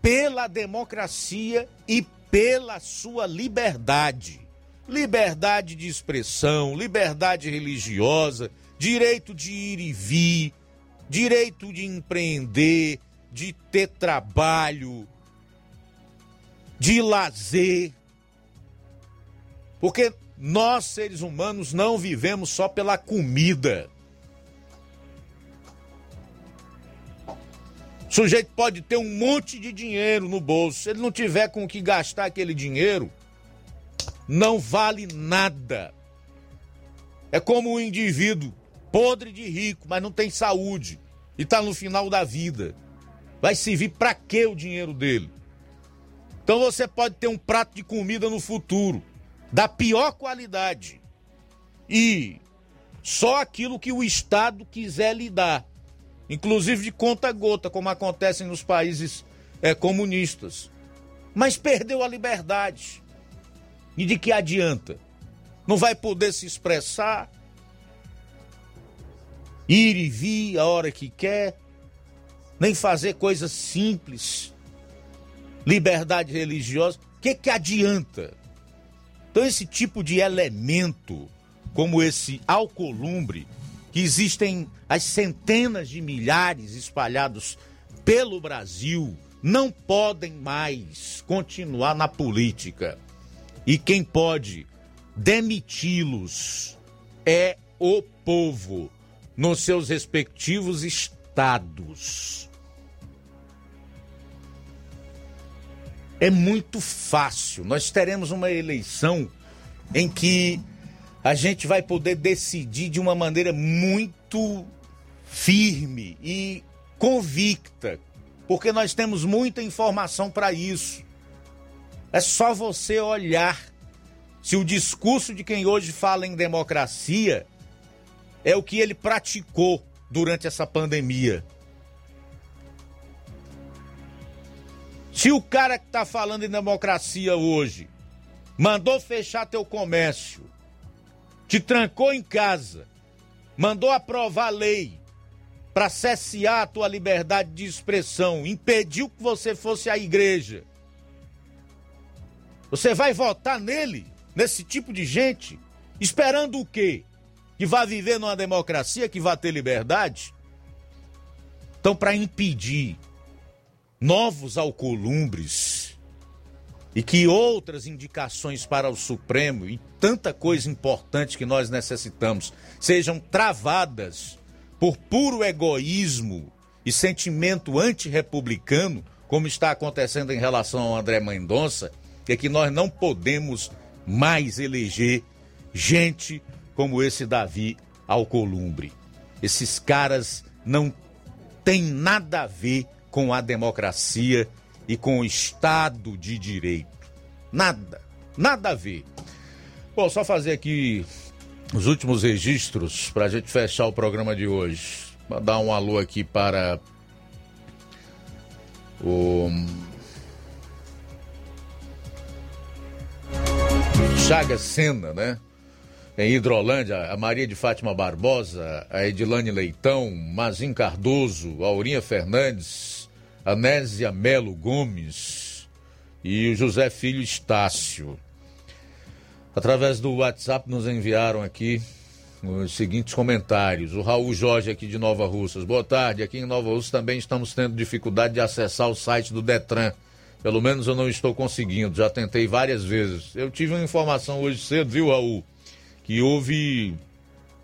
pela democracia e pela sua liberdade. liberdade de expressão, liberdade religiosa, direito de ir e vir, direito de empreender, de ter trabalho, de lazer. Porque nós, seres humanos, não vivemos só pela comida. O sujeito pode ter um monte de dinheiro no bolso. Se ele não tiver com o que gastar aquele dinheiro, não vale nada. É como um indivíduo podre de rico, mas não tem saúde e está no final da vida. Vai servir para quê o dinheiro dele? Então você pode ter um prato de comida no futuro da pior qualidade e só aquilo que o Estado quiser lhe dar, inclusive de conta gota, como acontece nos países é, comunistas. Mas perdeu a liberdade. E de que adianta? Não vai poder se expressar, ir e vir a hora que quer, nem fazer coisas simples, liberdade religiosa. O que, que adianta? Então, esse tipo de elemento, como esse alcolumbre, que existem as centenas de milhares espalhados pelo Brasil, não podem mais continuar na política. E quem pode demiti-los é o povo nos seus respectivos estados. É muito fácil. Nós teremos uma eleição em que a gente vai poder decidir de uma maneira muito firme e convicta, porque nós temos muita informação para isso. É só você olhar se o discurso de quem hoje fala em democracia é o que ele praticou durante essa pandemia. Se o cara que está falando em democracia hoje mandou fechar teu comércio, te trancou em casa, mandou aprovar lei para cessear a tua liberdade de expressão, impediu que você fosse à igreja, você vai votar nele, nesse tipo de gente, esperando o quê? Que vai viver numa democracia, que vai ter liberdade. Então, para impedir novos alcolumbres e que outras indicações para o Supremo e tanta coisa importante que nós necessitamos sejam travadas por puro egoísmo e sentimento antirrepublicano, como está acontecendo em relação ao André Mendonça, é que nós não podemos mais eleger gente como esse Davi Alcolumbre. Esses caras não têm nada a ver com a democracia e com o Estado de Direito. Nada, nada a ver. Bom, só fazer aqui os últimos registros para a gente fechar o programa de hoje. Mandar um alô aqui para o Chaga Sena, né? Em Hidrolândia, a Maria de Fátima Barbosa, a Edilane Leitão, Mazin Cardoso, Aurinha Fernandes, Anésia Melo Gomes e o José Filho Estácio. Através do WhatsApp nos enviaram aqui os seguintes comentários. O Raul Jorge aqui de Nova Russas. Boa tarde. Aqui em Nova Russas também estamos tendo dificuldade de acessar o site do Detran. Pelo menos eu não estou conseguindo. Já tentei várias vezes. Eu tive uma informação hoje cedo, viu, Raul? Que houve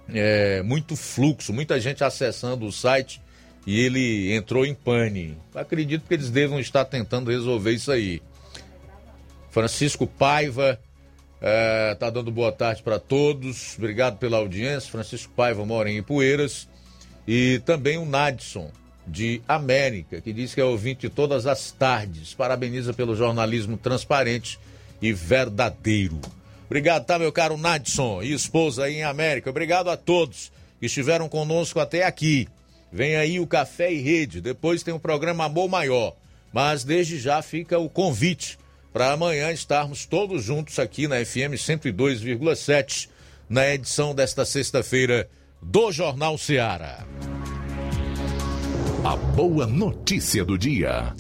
é, muito fluxo, muita gente acessando o site e ele entrou em pane. Acredito que eles devam estar tentando resolver isso aí. Francisco Paiva está é, dando boa tarde para todos. Obrigado pela audiência. Francisco Paiva mora em Ipueiras. E também o Nadson, de América, que diz que é ouvinte todas as tardes. Parabeniza pelo jornalismo transparente e verdadeiro. Obrigado, tá, meu caro Nadson e esposa aí em América. Obrigado a todos que estiveram conosco até aqui. Vem aí o Café e Rede, depois tem o programa Amor Maior. Mas desde já fica o convite para amanhã estarmos todos juntos aqui na FM 102,7, na edição desta sexta-feira do Jornal Ceará. A boa notícia do dia.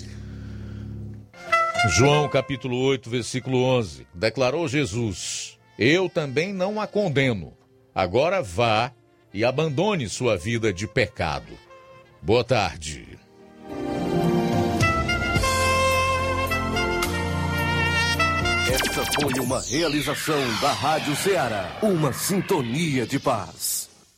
João capítulo 8, versículo 11. Declarou Jesus: Eu também não a condeno. Agora vá e abandone sua vida de pecado. Boa tarde. Esta foi uma realização da Rádio Ceará, uma sintonia de paz.